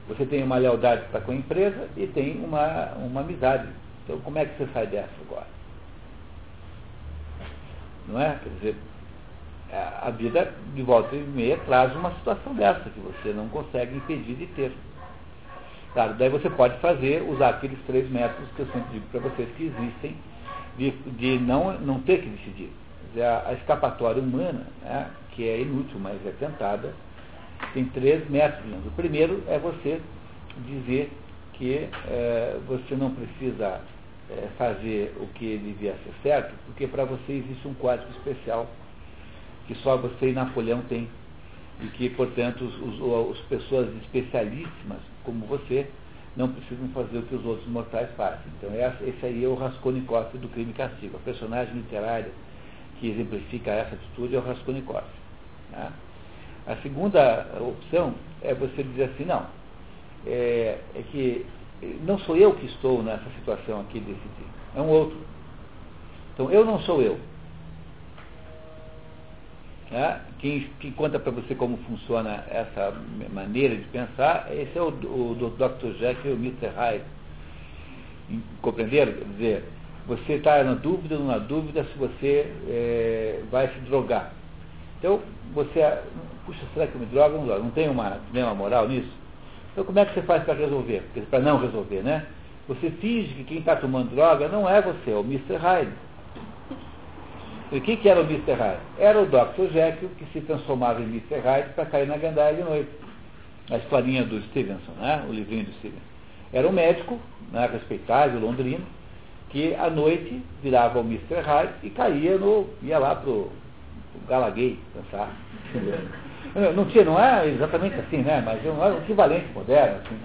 Você tem uma lealdade para com a empresa e tem uma, uma amizade. Então, como é que você sai dessa agora? Não é? Quer dizer, a vida de volta e meia traz uma situação dessa, que você não consegue impedir de ter. Claro, daí você pode fazer, usar aqueles três métodos que eu sempre digo para vocês que existem, de, de não, não ter que decidir. Dizer, a, a, escapatória humana, né, que é inútil, mas é tentada, tem três métodos. O primeiro é você dizer que é, você não precisa é, fazer o que devia ser certo, porque para você existe um código especial que só você e Napoleão têm. E que, portanto, as pessoas especialíssimas, como você, não precisam fazer o que os outros mortais fazem. Então, esse aí é o Raskolnikov do crime e castigo. A personagem literária que exemplifica essa atitude é o Raskolnikov. Né? A segunda opção é você dizer assim, não, é, é, que não sou eu que estou nessa situação aqui de decidir, é um outro. Então, eu não sou eu. Né? Quem, quem, conta para você como funciona essa maneira de pensar, esse é o, o, o Dr. Jekyll e o Mr. Hyde. Compreenderam? Quer dizer, você está na dúvida ou na dúvida se você é, vai se drogar. Então, você, puxa, será que eu me drogo não? Não tem uma, uma moral nisso? Então, como é que você faz para resolver? Para não resolver, né? Você finge que quem está tomando droga não é você, é o Mr. Hyde. E o que, era o Mr. Hyde? Era o Dr. Jekyll que se transformava em Mr. Hyde para cair na gandaia de noite. A historinha do Stevenson, né? o livrinho do Stevenson. Era um médico, né, respeitável, londrino, que à noite virava o Mr. Hyde e caía no. ia lá pro, pro Galaguei dançar. Não tinha, não é exatamente assim, né? Mas é um equivalente moderno. Assim.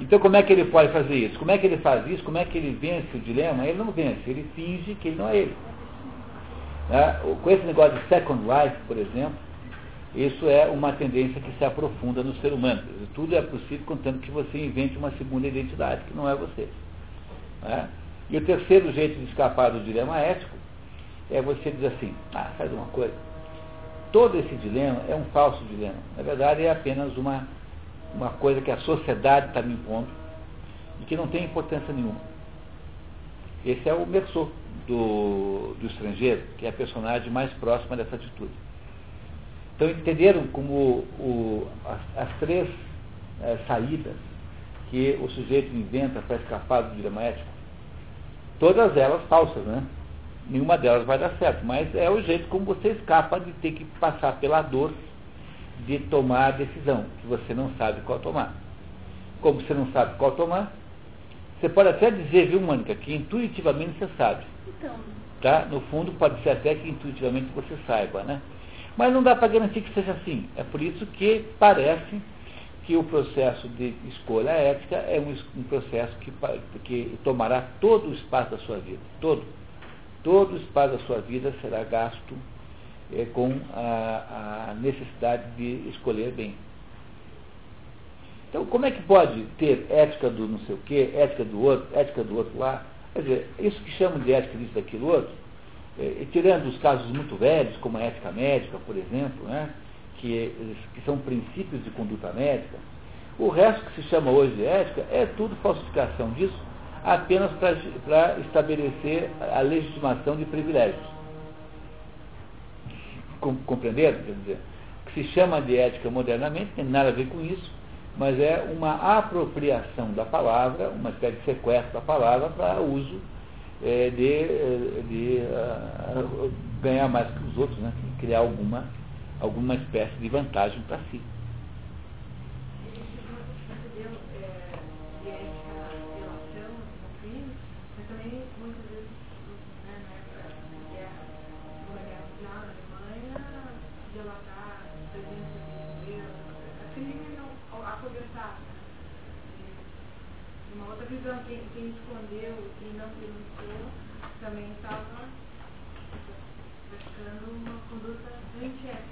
Então como é que ele pode fazer isso? Como é que ele faz isso? Como é que ele vence o dilema? Ele não vence, ele finge que ele não é ele. Né? Com esse negócio de Second Life, por exemplo, isso é uma tendência que se aprofunda no ser humano. Tudo é possível contando que você invente uma segunda identidade, que não é você. Né? E o terceiro jeito de escapar do dilema ético é você dizer assim, ah, faz uma coisa. Todo esse dilema é um falso dilema. Na verdade, é apenas uma, uma coisa que a sociedade está me impondo e que não tem importância nenhuma. Esse é o Merceau do, do estrangeiro, que é a personagem mais próxima dessa atitude. Então entenderam como o, as, as, três é, saídas que o sujeito inventa para escapar do dilema ético, todas elas falsas, né? Nenhuma delas vai dar certo, mas é o jeito como você escapa de ter que passar pela dor de tomar a decisão, que você não sabe qual tomar. Como você não sabe qual tomar, você pode até dizer, viu, Mônica, que intuitivamente você sabe. Então. Tá? No fundo, pode ser até que intuitivamente você saiba, né? Mas não dá para garantir que seja assim. É por isso que parece que o processo de escolha ética é um, um processo que, que tomará todo o espaço da sua vida. Todo. Todo o espaço da sua vida será gasto é, com a, a necessidade de escolher bem. Então, como é que pode ter ética do não sei o quê, ética do outro, ética do outro lá? Quer dizer, isso que chamam de ética disso, daquilo outro, é, tirando os casos muito velhos, como a ética médica, por exemplo, né, que, que são princípios de conduta médica, o resto que se chama hoje de ética é tudo falsificação disso, apenas para estabelecer a legitimação de privilégios. Compreenderam? Quer dizer, que se chama de ética modernamente, tem nada a ver com isso, mas é uma apropriação da palavra, uma espécie de sequestro da palavra para uso é, de, de uh, ganhar mais que os outros, né? criar alguma, alguma espécie de vantagem para si.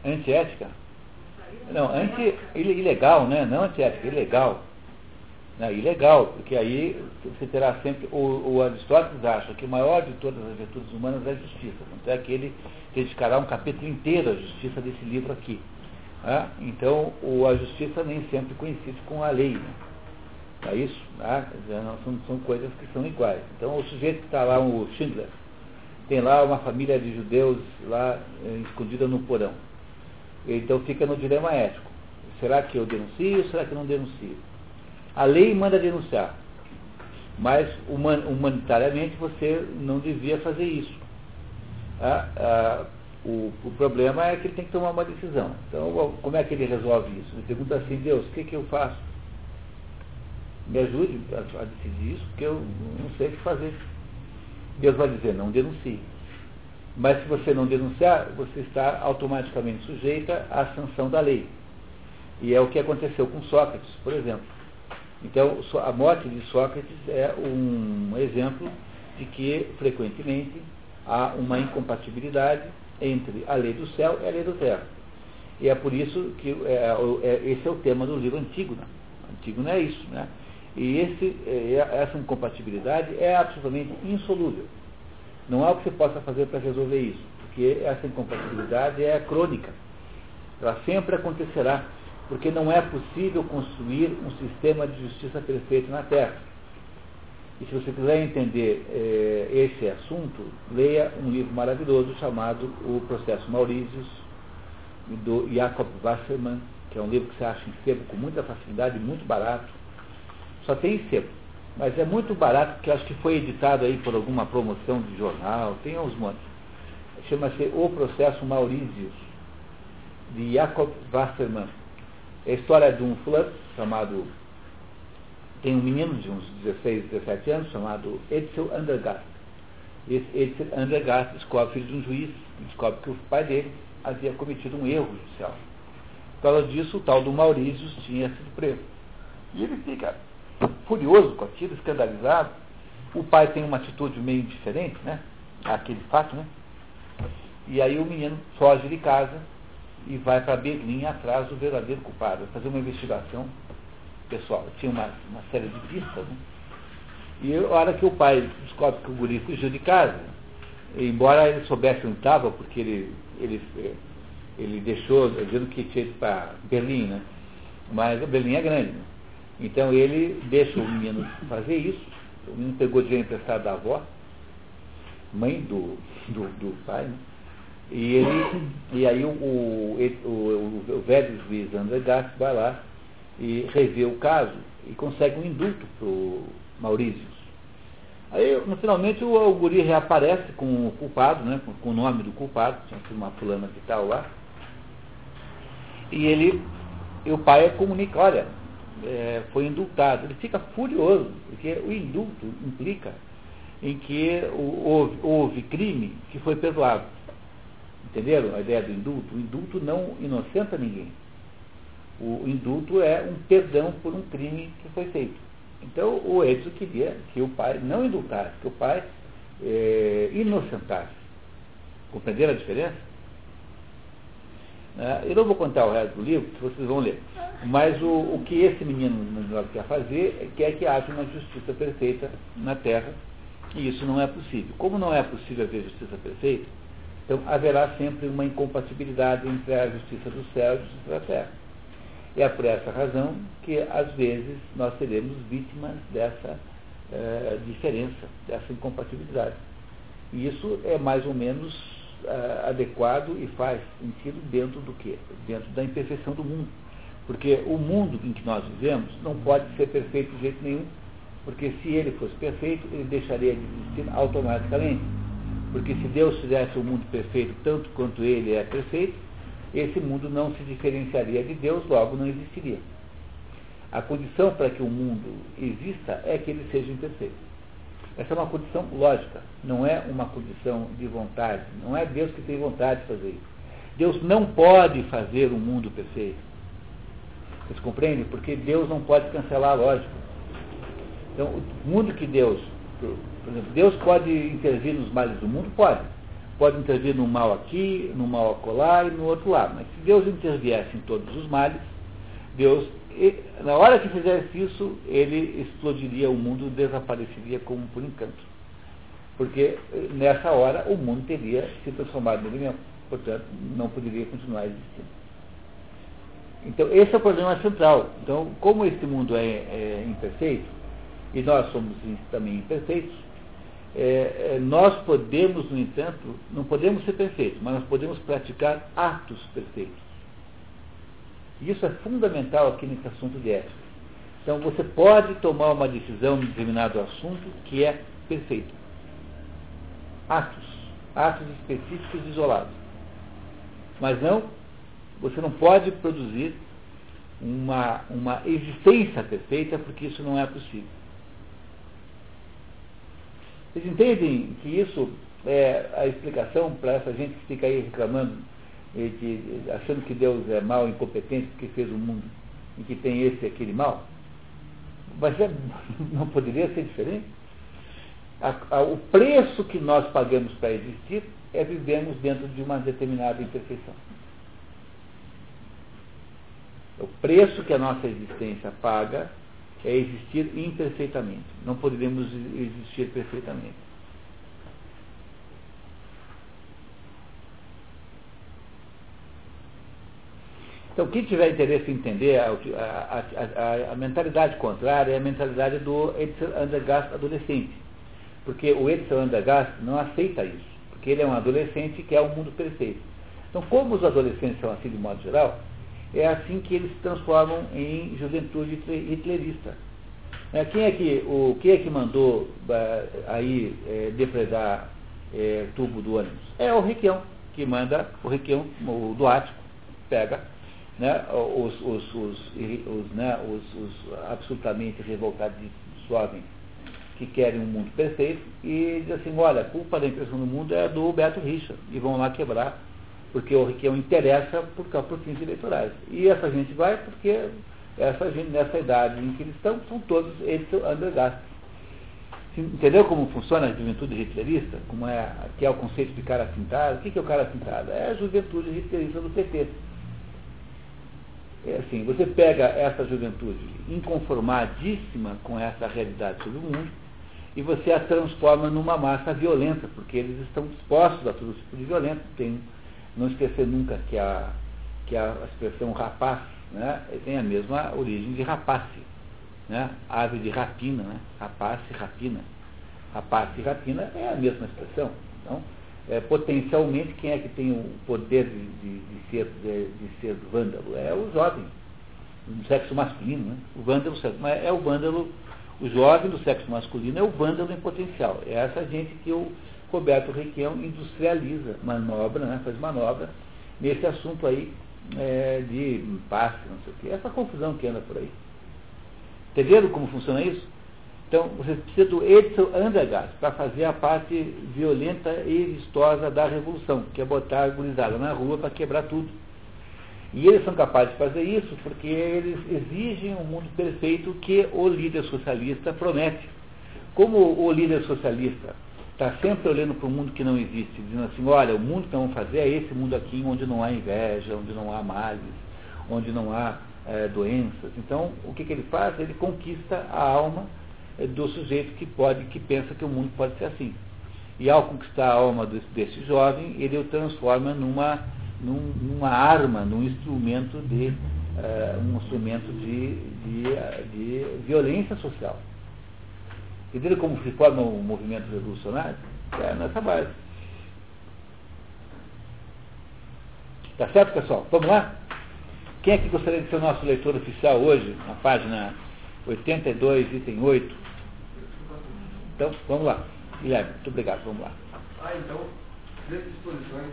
Antiética. Não, anti, ilegal, né? Não antiética, ilegal. Não, ilegal, porque aí você terá sempre. O, o Aristóteles acha que o maior de todas as virtudes humanas é a justiça. Então é que ele dedicará um capítulo inteiro à justiça desse livro aqui. Né? Então, o, a justiça nem sempre coincide com a lei. Né? É isso? Né? São, são coisas que são iguais. Então, o sujeito que está lá, o Schindler, tem lá uma família de judeus lá eh, escondida no porão. Então fica no dilema ético. Será que eu denuncio ou será que eu não denuncio? A lei manda denunciar, mas humanitariamente você não devia fazer isso. Ah, ah, o, o, problema é que ele tem que tomar uma decisão. Então, como é que ele resolve isso? Ele pergunta assim, Deus, o que, que eu faço? Me ajude a, a decidir isso, porque eu não sei o que fazer. Deus vai dizer, não denuncie. Mas se você não denunciar, você está automaticamente sujeita à sanção da lei. E é o que aconteceu com Sócrates, por exemplo. Então, a morte de Sócrates é um exemplo de que, frequentemente, há uma incompatibilidade entre a lei do céu e a lei da terra. E é por isso que é, é, esse é o tema do livro Antígona. Antígona é isso, né? E esse, é, essa incompatibilidade é absolutamente insolúvel. Não há o que você possa fazer para resolver isso, porque essa incompatibilidade é crônica. Ela sempre acontecerá, porque não é possível construir um sistema de justiça perfeito na Terra. E se você quiser entender eh, esse assunto, leia um livro maravilhoso chamado O Processo Maurícios, do Jacob Wasserman, que é um livro que você acha em sebo com muita facilidade, muito barato. Só tem em sebo. Mas é muito barato, porque acho que foi editado aí por alguma promoção de jornal, tem uns montes. Chama-se O Processo Maurícios, de Jacob Wasserman. É a história de um fulano chamado. Tem um menino de uns 16, 17 anos, chamado Edsel Andergast. Esse Edsel Andergast descobre, filho de um juiz, descobre que o pai dele havia cometido um erro judicial. Por causa disso, o tal do Maurício tinha sido preso. E ele fica furioso com aquilo, escandalizado. O pai tem uma atitude meio diferente, né? Aquele fato, né? E aí o menino foge de casa e vai para Berlim atrás do verdadeiro culpado, fazer uma investigação pessoal. Tinha uma, uma série de pistas, né? E a hora que o pai descobre que o guri fugiu de casa, embora ele soubesse onde estava, porque ele, ele, ele deixou, dizendo que tinha ido para Berlim, né? Mas Berlim é grande, né? Então ele deixa o menino fazer isso. O menino pegou dinheiro emprestado da avó, mãe do, do, do pai, né? E, ele, e aí o, o, o, o velho juiz André Gassi vai lá e revê o caso e consegue um indulto para o Maurício. Aí, finalmente, o, guri reaparece com o culpado, né, com, o nome do culpado, tinha sido uma fulana que tal lá. E ele, e o pai comunica, olha, é, foi indultado. Ele fica furioso, porque o indulto implica em que houve, houve crime que foi perdoado. Entenderam a ideia do indulto? O indulto não inocenta ninguém. O indulto é um perdão por um crime que foi feito. Então o Edson queria que o pai não indultasse, que o pai é, inocentasse. Compreenderam a diferença? É, eu não vou contar o resto do livro, vocês vão ler. Mas o, o que esse menino quer fazer é quer que haja uma justiça perfeita na Terra, e isso não é possível. Como não é possível haver justiça perfeita, então haverá sempre uma incompatibilidade entre a justiça do céu e a justiça da Terra. E é por essa razão que, às vezes, nós seremos vítimas dessa é, diferença, dessa incompatibilidade. E isso é mais ou menos é, adequado e faz sentido dentro do quê? Dentro da imperfeição do mundo. Porque o mundo em que nós vivemos não pode ser perfeito de jeito nenhum. Porque se ele fosse perfeito, ele deixaria de existir automaticamente. Porque se Deus fizesse o mundo perfeito tanto quanto ele é perfeito, esse mundo não se diferenciaria de Deus, logo não existiria. A condição para que o mundo exista é que ele seja imperfeito. Essa é uma condição lógica, não é uma condição de vontade. Não é Deus que tem vontade de fazer isso. Deus não pode fazer um mundo perfeito. Vocês compreendem? Porque Deus não pode cancelar a lógica. Então, o mundo que Deus, por exemplo, Deus pode intervir nos males do mundo? Pode. Pode intervir no mal aqui, no mal acolá e no outro lado. Mas se Deus interviesse em todos os males, Deus na hora que fizesse isso, ele explodiria o mundo, desapareceria como por encanto. Porque eh, nessa hora o mundo teria se transformado nele mesmo. Portanto, não poderia continuar existindo. Então, esse é o problema central. Então, como esse mundo é, é imperfeito, e nós somos também imperfeitos, é, é, nós podemos, no entanto, não podemos ser perfeitos, mas nós podemos praticar atos perfeitos. Isso é fundamental aqui nesse assunto de ética. Então você pode tomar uma decisão em determinado assunto que é perfeito. Atos. Atos específicos isolados. Mas não, você não pode produzir uma, uma existência perfeita, porque isso não é possível. Vocês entendem que isso é a explicação para essa gente que fica aí reclamando de, achando que Deus é mal, incompetente, porque fez o mundo em que tem esse e aquele mal? Mas é, não poderia ser diferente? A, a, o preço que nós pagamos para existir é vivemos dentro de uma determinada imperfeição. O preço que a nossa existência paga é existir imperfeitamente. Não poderíamos existir perfeitamente. Então, quem tiver interesse em entender a, a, a, a mentalidade contrária é a mentalidade do Edson Andergast adolescente. Porque o Edson Andergast não aceita isso. Porque ele é um adolescente que é o um mundo perfeito. Então, como os adolescentes são assim de modo geral, é assim que eles se transformam em juventude hitlerista. É, quem, é que, o, quem é que mandou aí é, depredar é, tubo do ônibus? É o Requião, que manda o Requião, o do Ático, pega né, os, os, os, os, né, os, os absolutamente revoltados jovens que querem um mundo perfeito e diz assim, olha, a culpa da impressão do mundo é do Beto Richa e vão lá quebrar, porque o Requião interessa por, por fins eleitorais. E essa gente vai porque essa gente, nessa idade em que eles estão, são todos eles undergastos. Entendeu como funciona a juventude hitlerista? Como é, que é o conceito de cara pintado? O que é o cara pintado? É a juventude hitlerista do PT é assim, você pega essa juventude inconformadíssima com essa realidade sobre o mundo e você a transforma numa massa violenta, porque eles estão dispostos a todo tipo de violência. Tem, não esquecer nunca que a, que a expressão rapaz né, tem a mesma origem de rapace, né, ave de rapina, né, rapace, rapina. Rapace e rapina é a mesma expressão. Então, é, potencialmente, quem é que tem o poder de, de, de ser, de, de, ser vândalo? É o jovem, do sexo masculino. Né? O vândalo é o vândalo, o jovem do sexo masculino é o vândalo em potencial. É essa gente que o Roberto Requião industrializa, manobra, né? faz manobra nesse assunto aí é, de passe, não sei o quê. Essa confusão que anda por aí. Entenderam como funciona isso? Então, você precisa do Edson Andergast para fazer a parte violenta e vistosa da revolução, que é botar a gurizada na rua para quebrar tudo. E eles são capazes de fazer isso porque eles exigem um mundo perfeito que o líder socialista promete. Como o líder socialista está sempre olhando para um mundo que não existe, dizendo assim, olha, o mundo que vamos fazer é esse mundo aqui onde não há inveja, onde não há males, onde não há é, doenças. Então, o que, que ele faz? Ele conquista a alma do sujeito que pode, que pensa que o mundo pode ser assim. E ao conquistar a alma desse, desse jovem, ele o transforma numa, num, numa arma, num instrumento de, uh, um instrumento de, de, de violência social. Entenderam como se forma um movimento revolucionário? É nessa base. Tá certo, pessoal? Vamos lá? Quem é que gostaria de ser o nosso leitor oficial hoje, na página 82, item 8? Então, vamos lá. Guilherme, muito obrigado, vamos lá. Ah, então, três disposições,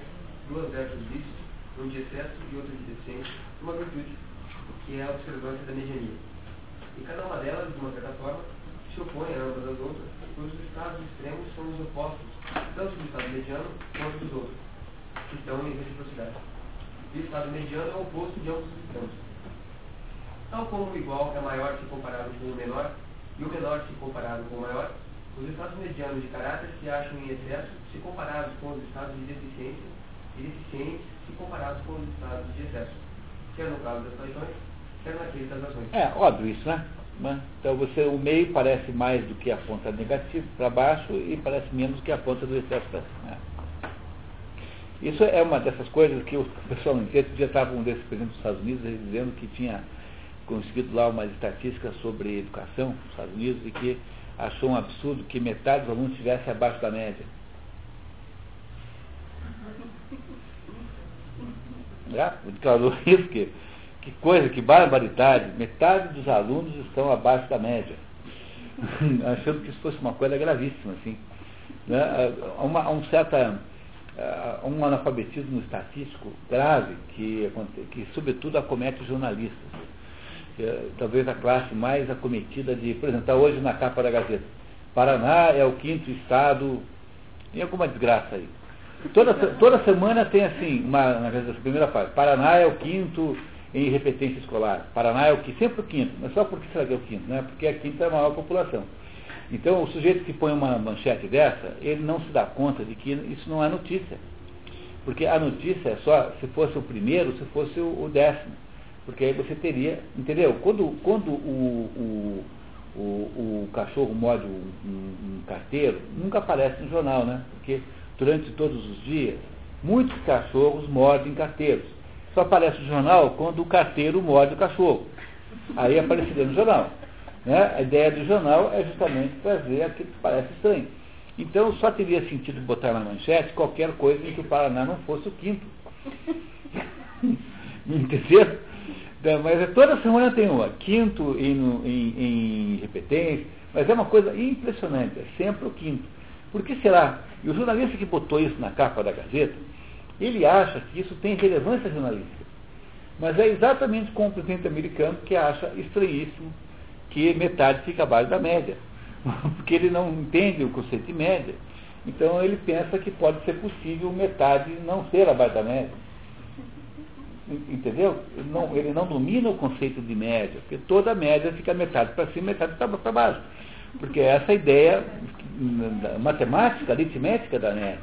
duas dessas vícios, um de excesso e outro de deficiência, uma virtude, que é a observância da mediania. E cada uma delas, de uma certa forma, se opõe a ambas as outras, pois os estados extremos são os opostos, tanto do estado mediano quanto dos outros, que estão em reciprocidade. E o estado mediano é o oposto de ambos os extremos. Tal como o igual é maior se comparado com o menor, e o menor se comparado com o maior, os estados medianos de caráter se acham em excesso se comparados com os estados de deficiência, e deficientes se comparados com os estados de excesso, quer no caso das paixões, quer naquele das ações. É, óbvio isso, né? Então você, o meio parece mais do que a ponta negativa para baixo e parece menos que a ponta do excesso para cima. Né? Isso é uma dessas coisas que o pessoal não entende. Já estava um desses presidentes dos Estados Unidos dizendo que tinha conseguido lá umas estatísticas sobre educação nos Estados Unidos e que achou um absurdo que metade dos alunos estivesse abaixo da média. Já? Declarou isso que que coisa, que barbaridade. Metade dos alunos estão abaixo da média. Achando que isso fosse uma coisa gravíssima, assim. Né? Uma, um certa uh, um analfabetismo estatístico grave que, que sobretudo acomete jornalistas. É, talvez a classe mais acometida de, por exemplo, está hoje na capa da Gazeta. Paraná é o quinto estado, tem alguma desgraça aí. Toda, toda semana tem assim, uma, na primeira fase, Paraná é o quinto em repetência escolar. Paraná é o que sempre o quinto, mas só porque será que é o quinto? Né? Porque a quinta é a maior população. Então, o sujeito que põe uma manchete dessa, ele não se dá conta de que isso não é notícia. Porque a notícia é só se fosse o primeiro, se fosse o, o décimo. Porque aí você teria, entendeu? Quando, quando o, o, o, o cachorro morde um, um, carteiro, nunca aparece no jornal, né? Porque durante todos os dias, muitos cachorros mordem carteiros. Só aparece no jornal quando o carteiro morde o cachorro. Aí apareceria no jornal. Né? A ideia do jornal é justamente trazer aquilo que parece estranho. Então só teria sentido botar na manchete qualquer coisa em que o Paraná não fosse o quinto. Entendeu? Mas é toda semana tem uma, quinto em, em, em repetência, mas é uma coisa impressionante, é sempre o quinto. Por que será? E o jornalista que botou isso na capa da Gazeta, ele acha que isso tem relevância jornalística. Mas é exatamente como o presidente americano que acha estranhíssimo que metade fica abaixo da média. Porque ele não entende o conceito de média. Então ele pensa que pode ser possível metade não ser abaixo da média. Entendeu? Ele não, ele não domina o conceito de média, porque toda média fica metade para cima, metade para baixo. Porque é essa ideia matemática, aritmética da média.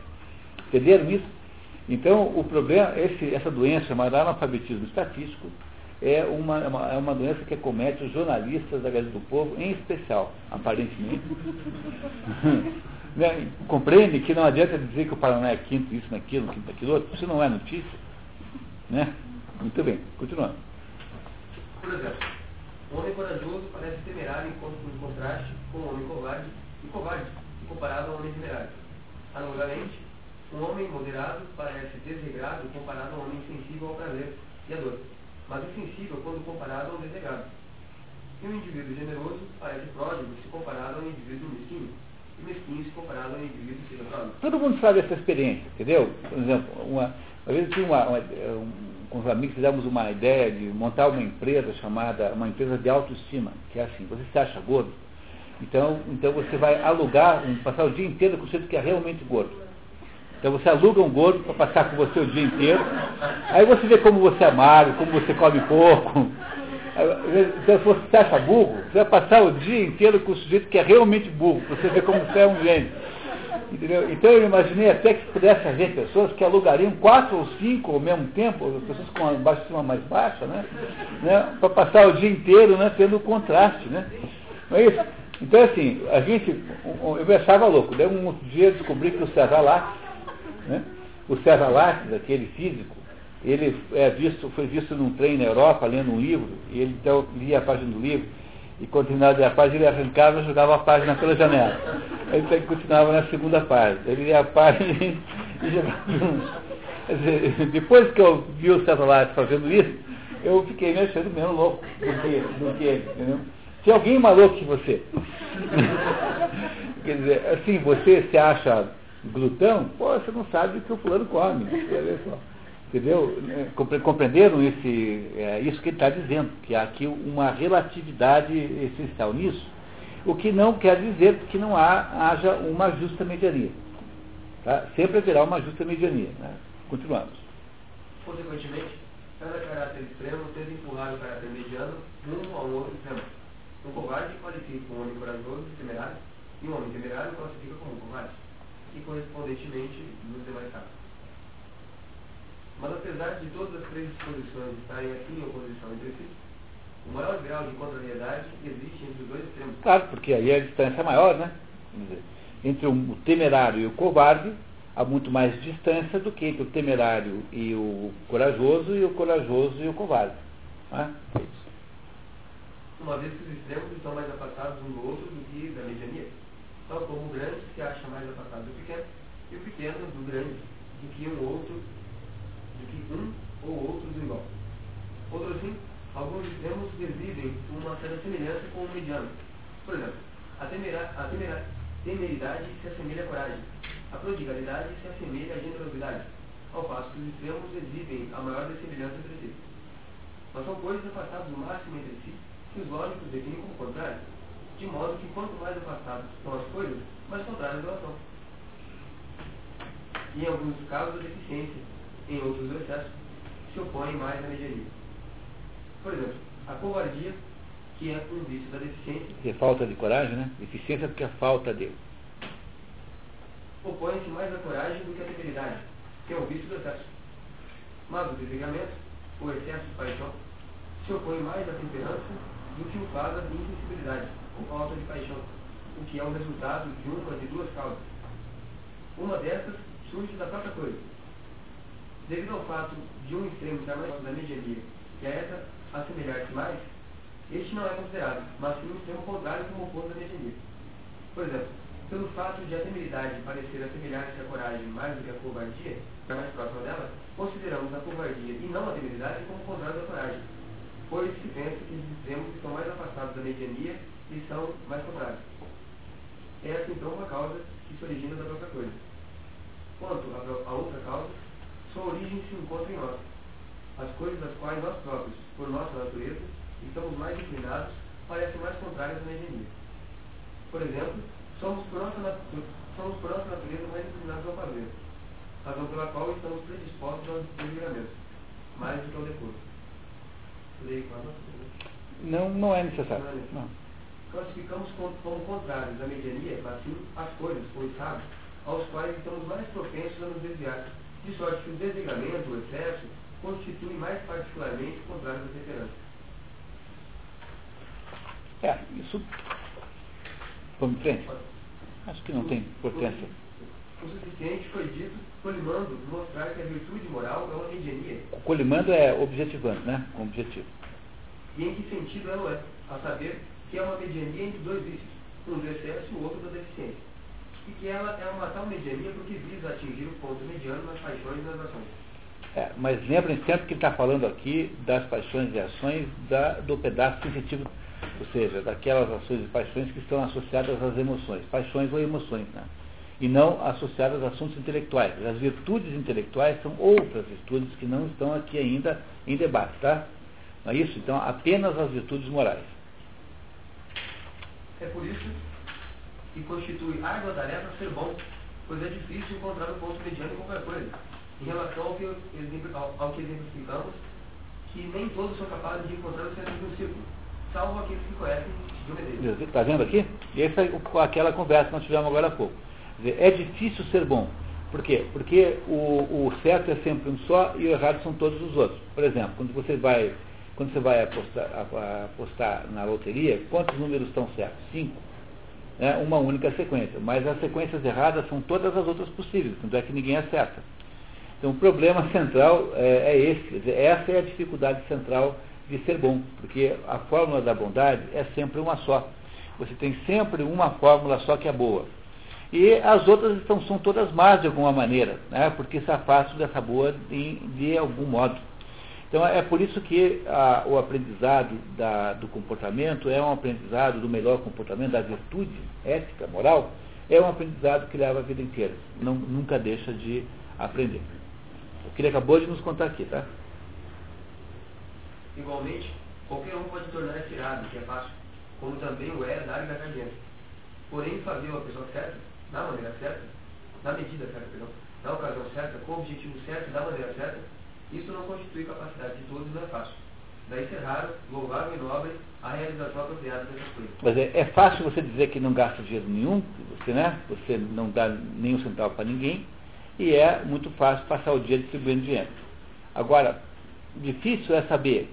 Entenderam isso? Então, o problema, esse, essa doença chamada analfabetismo estatístico, é uma, é uma, é uma doença que acomete os jornalistas da Gazeta do Povo, em especial, aparentemente. né? Compreende que não adianta dizer que o Paraná é quinto, isso, naquilo, quinto, aquilo outro, isso não é notícia. Né? Muito bem, continuando. Por exemplo, o homem corajoso parece temerário em contraste com o homem covarde e covarde, comparado ao homem temerário. Analogamente, um homem moderado parece desregrado comparado a um homem sensível ao prazer e à dor, mas insensível quando comparado ao desregrado. E um indivíduo generoso parece pródigo se comparado a um indivíduo mesquinho, e mesquinho se comparado a um indivíduo pródigo. Todo mundo sabe essa experiência, entendeu? Por exemplo, uma, uma vez tinha uma, uma, um, com os amigos fizemos uma ideia de montar uma empresa chamada, uma empresa de autoestima, que é assim, você se acha gordo, então, então você vai alugar, passar o dia inteiro com o sujeito que é realmente gordo. Então você aluga um gordo para passar com você o dia inteiro. Aí você vê como você é magro, como você come pouco. Então, se você acha burro, você vai passar o dia inteiro com o sujeito que é realmente burro, você ver como você é um gênio. Entendeu? Então eu imaginei até que pudesse haver pessoas que alugariam quatro ou cinco ao mesmo tempo, pessoas com a baixo mais baixa, né? né? Para passar o dia inteiro né? tendo contraste, né? Não é isso? Então assim, a gente, eu achava louco. Daí um dia descobri que o César Lacks, né? O César Lattes, aquele físico, ele é visto, foi visto num trem na Europa lendo um livro, e ele então lia a página do livro, E continuava a página, ele arrancava e jogava a página pela janela. Ele continuava na segunda página. Ele lia a página e jogava. Quer dizer, depois que eu vi o César fazendo isso, eu fiquei me achando menos louco do que, do que ele, entendeu? Alguém mais que você. Quer dizer, assim, você se acha glutão, pô, você não sabe o que o fulano come. Olha só. Entendeu? Compreenderam esse, é, isso que ele está dizendo, que há aqui uma relatividade essencial nisso, o que não quer dizer que não há, haja uma justa mediania. Tá? Sempre haverá uma justa mediania. Né? Continuamos. Consequentemente, cada caráter extremo tenta empurrar o caráter mediano a um outro extremo. Um covarde qualifica um homem corajoso e temerário, e um homem temerário classifica como um covarde, e correspondentemente nos demais casos. Mas apesar de todas as três disposições estarem assim em oposição entre si, o maior grau de contrariedade existe entre os dois extremos. Claro, porque aí a distância é maior, né? Dizer, entre o temerário e o covarde, há muito mais distância do que entre o temerário e o corajoso e o corajoso e o covarde. Né? Uma vez que os extremos estão mais afastados um do outro do que da mediania, tal como o grande se acha mais afastado do pequeno e o pequeno do grande do que um outro do que um ou outro igual. Outro assim, alguns extremos exibem uma certa semelhança com o mediano. Por exemplo, a, temera, a temera, temeridade se assemelha à coragem, a prodigalidade se assemelha à generosidade, ao passo que os extremos exibem a maior dessemelhança entre si. Mas são coisas afastadas do máximo entre si que os lógicos definem como contrário, de modo que quanto mais afastadas são as coisas, mais contrárias elas são. E em alguns casos a deficiência, em outros o excesso, se opõem mais à mediania. Por exemplo, a covardia, que é um vício da deficiência. Que é falta de coragem, né? Deficiência porque é falta de. Opõe-se mais à coragem do que à temeridade, que é um vício do excesso. Mas o desligamento, o excesso de paixão, se opõe mais à temperança do que o faz à insensibilidade, ou falta de paixão, o que é o resultado de uma de duas causas. Uma dessas surge da própria coisa, Devido ao fato de um extremo estar mais da mediania e a essa assemelhar-se mais, este não é considerado, mas sim um extremo contrário como oposto da mediania. Por exemplo, pelo fato de a temeridade parecer assemelhar-se à coragem mais do que a covardia, que é mais próxima dela, consideramos a covardia e não a temeridade como contrário da coragem, pois se pensa que os extremos estão mais afastados da mediania e são mais contrários. Essa então uma causa que se origina da própria coisa. Quanto à outra causa, sua origem se encontra em nós. As coisas das quais nós próprios, por nossa natureza, estamos mais inclinados, parecem mais contrárias à mediania. Por exemplo, somos por, nossa somos por nossa natureza mais inclinados ao fazer, razão pela qual estamos predispostos ao desligamentos, mais do que ao decoro. Não, não é necessário. Não é necessário. Não. Classificamos como contrários à mediania, assim, as coisas, ou estados, aos quais estamos mais propensos a nos desviar de sorte que o desligamento, o excesso, constitui mais particularmente o contrário da temperança. É, isso. Vamos em frente? Acho que não tem importância. O suficiente foi dito colimando mostrar que a virtude moral é uma mediania. Colimando é objetivando, né? Com objetivo. E em que sentido ela é? A saber que é uma mediania entre dois vícios, um do excesso e o outro da deficiência e que ela é uma tal mediania porque visa atingir o ponto mediano nas paixões e nas ações. É, mas lembrem sempre que está falando aqui das paixões e ações da, do pedaço sensitivo, ou seja, daquelas ações e paixões que estão associadas às emoções, paixões ou emoções, né? e não associadas a assuntos intelectuais. As virtudes intelectuais são outras virtudes que não estão aqui ainda em debate, tá? Não é isso? Então, apenas as virtudes morais. É por isso que constitui árdua tarefa ser bom, pois é difícil encontrar um ponto mediano em qualquer coisa. Em relação ao que, ao, ao que exemplificamos, que nem todos são capazes de encontrar o centro de um círculo, salvo aqueles que conhecem geometria. Está vendo aqui? E essa é aquela conversa que nós tivemos agora há pouco. É difícil ser bom. Por quê? Porque o, o certo é sempre um só e o errado são todos os outros. Por exemplo, quando você vai, quando você vai apostar, apostar na loteria, quantos números estão certos? Cinco né, uma única sequência. Mas as sequências erradas são todas as outras possíveis, tanto é que ninguém acerta. Então o problema central é, é esse, dizer, essa é a dificuldade central de ser bom, porque a fórmula da bondade é sempre uma só. Você tem sempre uma fórmula só que é boa. E as outras estão, são todas más de alguma maneira, né? porque se afastam dessa boa de, de algum modo. Então é por isso que a, o aprendizado da, do comportamento é um aprendizado do melhor comportamento, da virtude ética, moral, é um aprendizado que leva a vida inteira. Não, nunca deixa de aprender. O que ele acabou de nos contar aqui, tá? Igualmente, qualquer um pode tornar tirado, que é fácil, como também o é dar dar dentro. Porém, fazer uma pessoa certa, da maneira certa, na medida certa, perdão, na ocasião certa, com o objetivo certo, da maneira certa, isso não constitui capacidade de todos não é fácil. Daí ser raro, louvável e nobre a realização apropriada dessas coisas. Mas é, é, fácil você dizer que não gasta dinheiro nenhum, você, né? você não dá nenhum centavo para ninguém, e é muito fácil passar o dia distribuindo dinheiro. Agora, difícil é saber,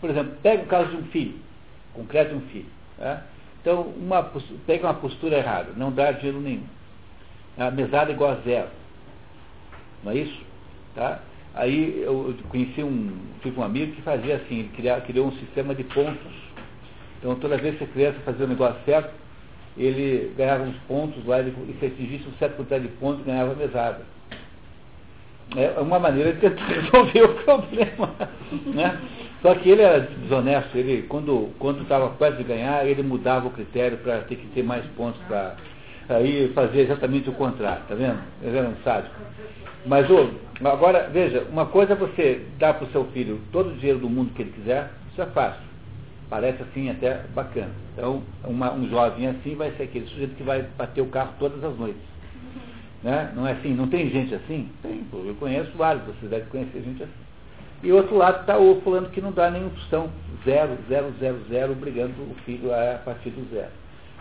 por exemplo, pega o caso de um filho, concreto de um filho. Né? Então, uma, pega uma postura errada, não dá dinheiro nenhum. A mesada é igual a zero. Não é isso? Tá? Aí eu conheci um, tive um amigo que fazia assim, ele criou, criou um sistema de pontos. Então toda vez que a criança fazia o negócio certo, ele ganhava uns pontos lá, ele, e se atingisse um certo quantidade de pontos, ganhava mesada. É uma maneira de tentar resolver o problema. Né? Só que ele era desonesto, ele, quando estava quase de ganhar, ele mudava o critério para ter que ter mais pontos para aí fazer exatamente o contrário, tá vendo? Ele era um sádico. Mas oh, agora, veja, uma coisa é você dar para o seu filho todo o dinheiro do mundo que ele quiser, isso é fácil. Parece assim até bacana. Então, uma, um jovem assim vai ser aquele sujeito que vai bater o carro todas as noites. Né? Não é assim? Não tem gente assim? Tem, pô, eu conheço vários, você deve conhecer gente assim. E outro lado está o fulano que não dá nenhuma opção, zero, zero, zero, zero, obrigando o filho a partir do zero.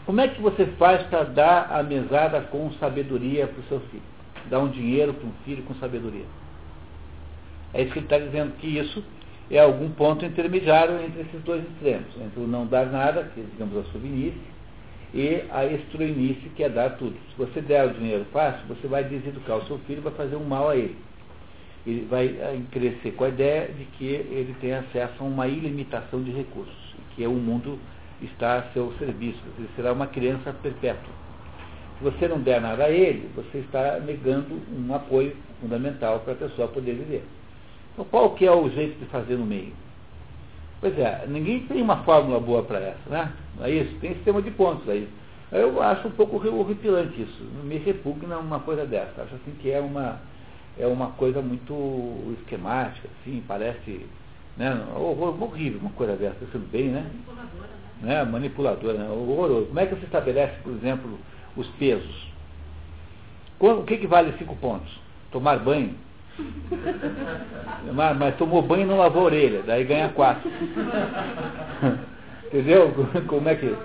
Como é que você faz para dar a mesada com sabedoria para o seu filho? Dar um dinheiro para um filho com sabedoria. É isso que ele está dizendo, que isso é algum ponto intermediário entre esses dois extremos, entre o não dar nada, que é, digamos a sovinice, e a extruinice, que é dar tudo. Se você der o dinheiro fácil, você vai deseducar o seu filho e vai fazer um mal a ele ele vai eh, crescer com a ideia de que ele tem acesso a uma ilimitação de recursos, que é o mundo está a seu serviço, ele será uma criança perpétua. Você não der nada a ele, você está negando um apoio fundamental para a pessoa poder viver. Então qual que é o jeito de fazer no meio? Pois é, ninguém tem uma fórmula boa para essa, né? Não é isso? Tem sistema de pontos aí. Eu acho um pouco horripilante isso. Me repugna uma coisa dessa. Acho assim que é uma é uma coisa muito esquemática, assim, parece né, horrível uma coisa dessa, pensando bem, né? Manipuladora, né? né? Manipuladora, né? horroroso. Como é que você estabelece, por exemplo, os pesos? O que, que vale cinco pontos? Tomar banho. mas, mas, tomou banho e não lavou a orelha, daí ganha quatro. Entendeu? Como é que.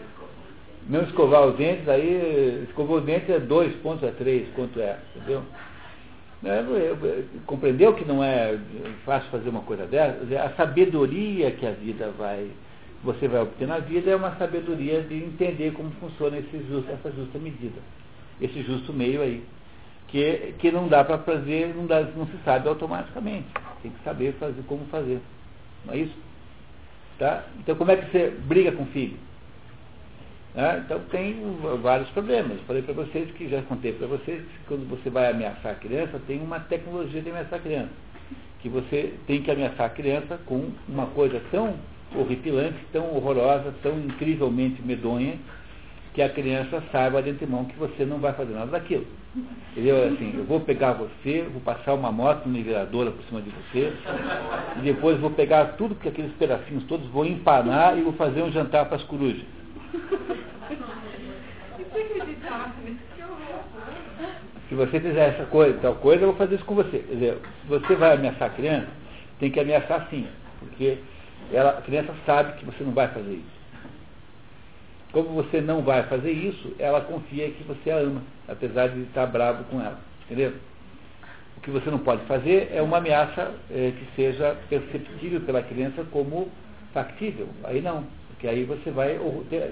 Não escovar os dentes, aí escovou os dentes é dois pontos a três, quanto é, entendeu? Né, compreendeu que não é fácil fazer uma coisa dessa? A sabedoria que a vida vai, você vai obter na vida é uma sabedoria de entender como funciona justo, essa justa medida, esse justo meio aí, que, que não dá para fazer, não, dá, não se sabe automaticamente. Tem que saber fazer como fazer. Não é isso? Tá? Então como é que você briga com o filho? Né? Então tem vários problemas. Falei para vocês que já contei para vocês que quando você vai ameaçar a criança, tem uma tecnologia de ameaçar a criança. Que você tem que ameaçar a criança com uma coisa tão horripilante, tão horrorosa, tão incrivelmente medonha, que a criança saiba de antemão que você não vai fazer nada daquilo. Entendeu? Assim, eu vou pegar você, vou passar uma moto niveladora por cima de você, e depois vou pegar tudo, que aqueles pedacinhos todos, vou empanar e vou fazer um jantar para as corujas. Se você fizer essa coisa, tal coisa, eu vou fazer isso com você. Quer dizer, se você vai ameaçar a criança, tem que ameaçar sim, porque ela, a criança sabe que você não vai fazer isso. Como você não vai fazer isso, ela confia que você a ama, apesar de estar bravo com ela. Entendeu? O que você não pode fazer é uma ameaça é, que seja perceptível pela criança como factível. Aí não. Porque aí você vai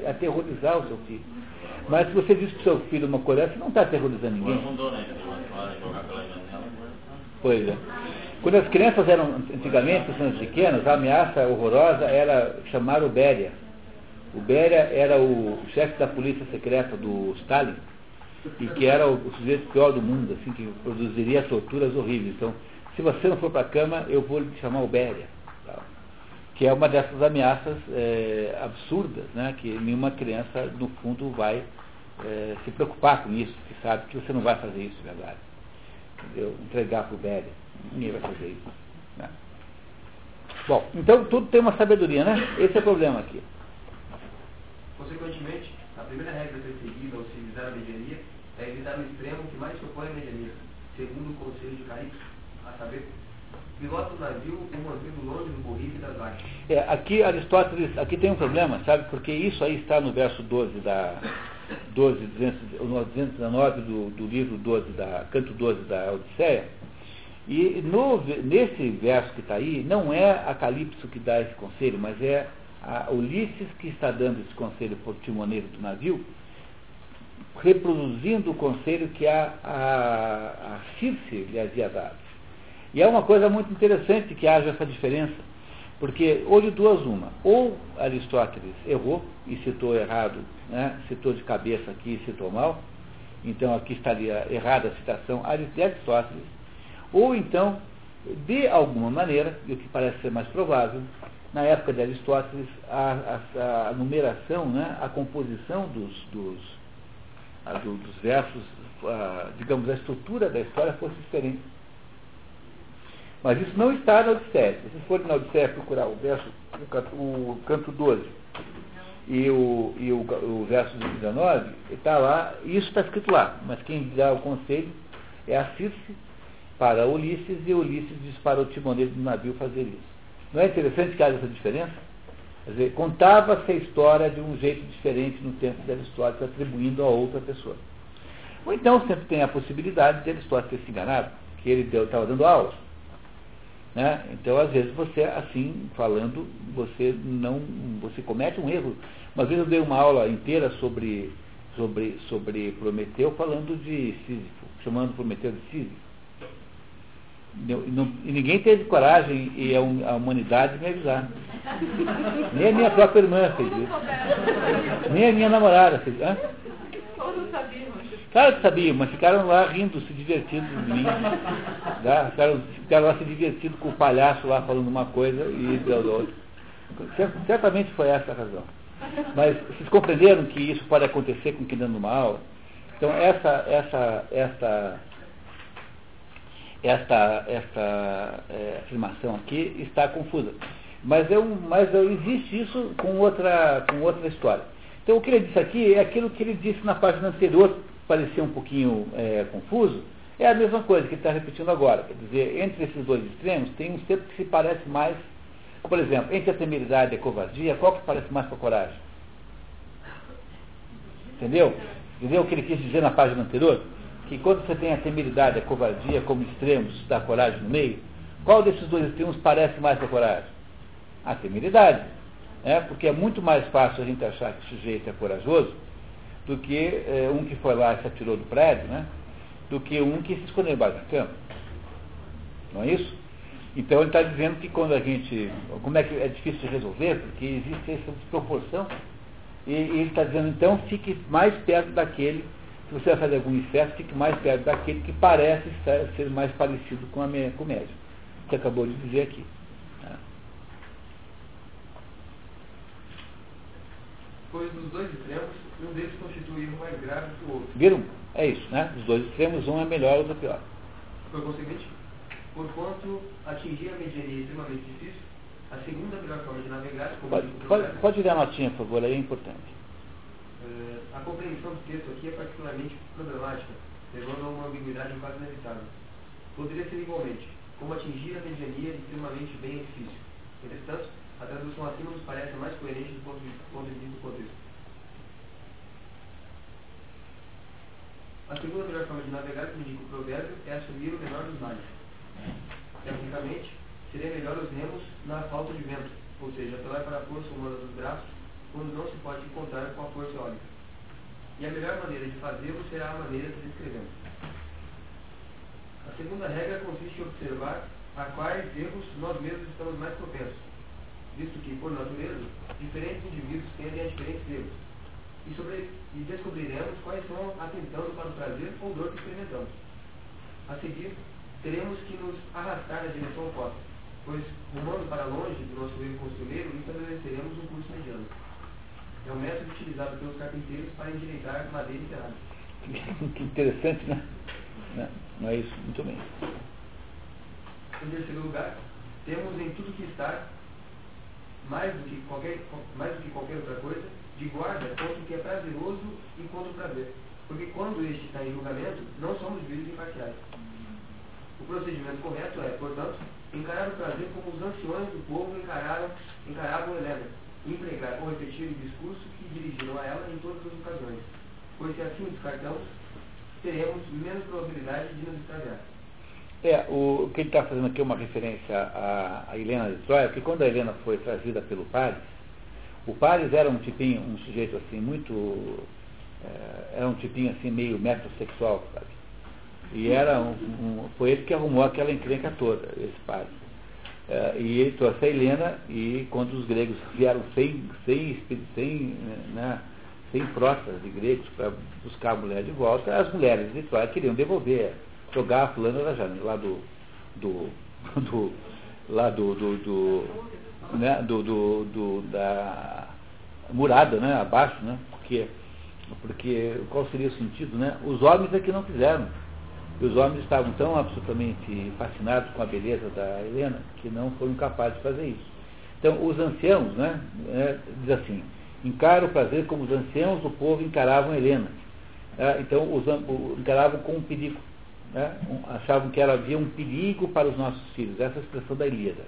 aterrorizar o seu filho. Mas se você diz para o seu filho uma coisa, você não está aterrorizando ninguém. Pois é. Quando as crianças eram, antigamente, quando pequenas, a ameaça horrorosa era chamar o Béria. O Béria era o chefe da polícia secreta do Stalin e que era o, sujeito pior do mundo, assim, que produziria torturas horríveis. Então, se você não for para a cama, eu vou lhe chamar o Béria. Que é uma dessas ameaças é, absurdas, né, que nenhuma criança, no fundo, vai é, se preocupar com isso, que sabe que você não vai fazer isso, verdade. Entendeu? Entregar para o Béria. Ninguém vai fazer isso. Né? Bom, então tudo tem uma sabedoria, né? Esse é o problema aqui. Consequentemente, a primeira regra a ser seguida ao civilizar a mediania é evitar o extremo que mais se opõe à mediania, segundo o conselho de Carix, a saber, pilota o navio o mantendo longe do borrife das vagas. É, aqui Aristóteles, aqui tem um problema, sabe? Porque isso aí está no verso 12 da 12, 219 do, do livro 12 da, canto 12 da Odisseia, e no, nesse verso que está aí, não é a Calipso que dá esse conselho, mas é a Ulisses que está dando esse conselho por timoneiro do navio, reproduzindo o conselho que a, a, a Circe lhe havia dado. E é uma coisa muito interessante que haja essa diferença, porque hoje duas uma. Ou Aristóteles errou e citou errado, né, citou de cabeça aqui e citou mal, então aqui estaria errada a citação de Aristóteles, ou então, de alguma maneira, e o que parece ser mais provável, na época de Aristóteles, a, a, a numeração, né, a composição dos, dos, a, do, dos versos, digamos, a estrutura da história fosse diferente. Mas isso não está na Odisseia. Se vocês forem na Odisseia procurar o verso, o canto, o canto 12 e o, e o, o verso 19, está lá, isso está escrito lá, mas quem dá o conselho é a Circe para Ulisses e Ulisses diz para o timoneiro do navio fazer isso. Não é interessante que haja essa diferença? Quer dizer, contava-se a história de um jeito diferente no tempo de Aristóteles, atribuindo a outra pessoa. Ou então sempre tem a possibilidade de Aristóteles ter se enganado, que ele estava dando aula. Né? Então, às vezes, você, assim, falando, você não. você comete um erro. Uma vez eu dei uma aula inteira sobre, sobre, sobre Prometeu falando de Sísifo, chamando Prometeu de Sísifo. E ninguém teve coragem e a, humanidade me avisar. Nem a minha própria irmã fez isso. Nem a minha namorada fez isso. Claro que sabiam, mas ficaram lá rindo, se divertindo de mim. Tá? Ficaram, ficaram lá se divertindo com o palhaço lá falando uma coisa e deu outra. Certamente foi essa a razão. Mas vocês compreenderam que isso pode acontecer com quem dando aula? Então essa, essa, essa esta, esta é, afirmação aqui está confusa. Mas, um, mas existe isso com outra, com outra história. Então o que ele disse aqui é aquilo que ele disse na página anterior, parecia um pouquinho é, confuso, é a mesma coisa que ele está repetindo agora. Quer dizer, entre esses dois extremos tem um centro que se parece mais, por exemplo, entre a temeridade e a covardia, qual que parece mais com a coragem? Entendeu? Entendeu o que ele quis dizer na página anterior? Que quando você tem a temeridade, a covardia como extremos da coragem no meio, qual desses dois extremos parece mais a coragem? A temeridade. É, porque é muito mais fácil a gente achar que o sujeito é corajoso do que é, um que foi lá e se atirou do prédio, né? do que um que se escondeu embaixo da cama. Não é isso? Então ele está dizendo que quando a gente. Como é que é difícil de resolver, porque existe essa desproporção. E, e ele está dizendo, então, fique mais perto daquele se você vai fazer algum excesso, fique mais perto daquele que parece ser mais parecido com, a, com o médium, que acabou de dizer aqui. Tá? Pois dos dois extremos, um deles constitui erro mais grave que o outro. Viram? É isso, né? Os dois extremos, um é melhor, outro é pior. Por conseguinte, porquanto atingir a mediania é extremamente difícil, a segunda melhor forma de navegar... Pode, pode, pode ler a notinha, por favor, aí é importante. Eh, a compreensão do texto aqui é particularmente problemática, levando a uma ambiguidade quase inevitável. Poderia ser igualmente, como atingir a mediania extremamente bem difícil. Entretanto, a tradução acima nos parece mais coerente do ponto de, ponto de vista do contexto. A segunda melhor forma de navegar, como indica o provérbio, é assumir o menor dos males. Tecnicamente, seria melhor os remos na falta de vento, ou seja, apelar para a força humana dos braços quando não se pode contar com a força eólica. E a melhor maneira de fazê-lo será a maneira que descrevemos. A segunda regra consiste em observar a quais erros nós mesmos estamos mais propensos, visto que, por natureza, diferentes indivíduos tendem a diferentes erros. E, sobre, e descobriremos quais são atentando para o prazer ou dor que experimentamos. A seguir, teremos que nos arrastar na direção oposta, pois, rumando para longe do nosso erro costumeiro, estabeleceremos um curso mediano. É o método utilizado pelos carpinteiros para endireitar madeira e cerâmica. Que interessante, né? Não é isso? Muito bem. Em terceiro lugar, temos em tudo que está, mais do que qualquer, mais do que qualquer outra coisa, de guarda contra o que é prazeroso e contra o prazer. Porque quando este está em julgamento, não somos juízes imparciais. O procedimento correto é, portanto, encarar o prazer como os anciões do povo encararam, encaravam Helena, empregar ou repetir o discurso que dirigiram a ela em todas as ocasiões. Pois se assim o descartamos, teremos menos probabilidade de nos extraviar. É, o, que ele está fazendo aqui é uma referência à, à Helena de Troia, porque quando a Helena foi trazida pelo Paris, o Paris era um tipinho, um sujeito assim, muito. É, era um tipinho assim, meio metrosexual, sabe? E era um, um, foi ele que arrumou aquela encrenca toda, esse Paris. É, e ele trouxe a Helena, e quando os gregos vieram sem, sem, sem, né, sem frotas de gregos para buscar a mulher de volta, as mulheres de Troia queriam devolver jogar a fulana da janela, lá do, do, do lá do, do, do, né, do, do, do, da murada, né, abaixo, né, porque, porque qual seria o sentido, né? Os homens é que não fizeram. E os homens estavam tão absolutamente fascinados com a beleza da Helena que não foram capazes de fazer isso. Então, os anciãos, né, é, diz assim, encara o prazer como os anciãos do povo encaravam Helena. É, então, os, encaravam com um perigo né, achavam que ela havia um perigo para os nossos filhos. Essa é a expressão da Ilíada.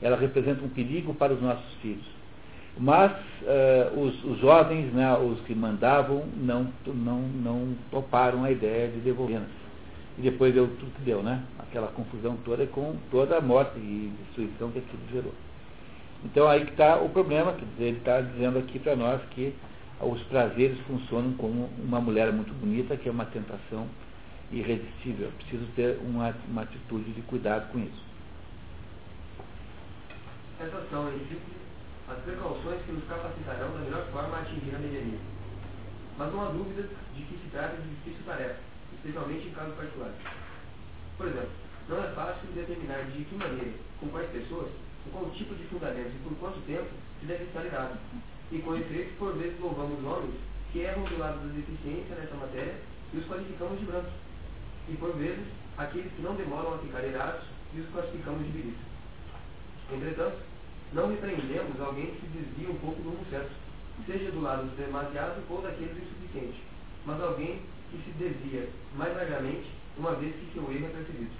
Ela representa um perigo para os nossos filhos. Mas uh, os, os, jovens, né, os que mandavam, não, não, não toparam a ideia de devolvê-las. E depois deu tudo que deu, né? Aquela confusão toda com toda a morte e destruição que aquilo gerou. Então aí que está o problema, quer dizer, ele está dizendo aqui para nós que os prazeres funcionam como uma mulher muito bonita, que é uma tentação irresistível. Preciso ter uma, uma atitude de cuidado com isso. Essas são, em as precauções que nos capacitarão da melhor forma a atingir a mediania. Mas não há dúvida de que se trata de difícil tarefa, especialmente em casos particulares. Por exemplo, não é fácil determinar de que maneira, com quais pessoas, com qual tipo de fundamentos e por quanto tempo se deve estar irado. E com efeito, por vezes louvamos homens que erram do lado da deficiência nessa matéria e os qualificamos de brancos e, por vezes, aqueles que não demoram a ficar irados e os classificamos de viris. Entretanto, não repreendemos alguém que se desvia um pouco do rumo certo, seja do lado do demasiado ou daqueles insuficientes, mas alguém que se desvia mais largamente, uma vez que seu erro é percebido.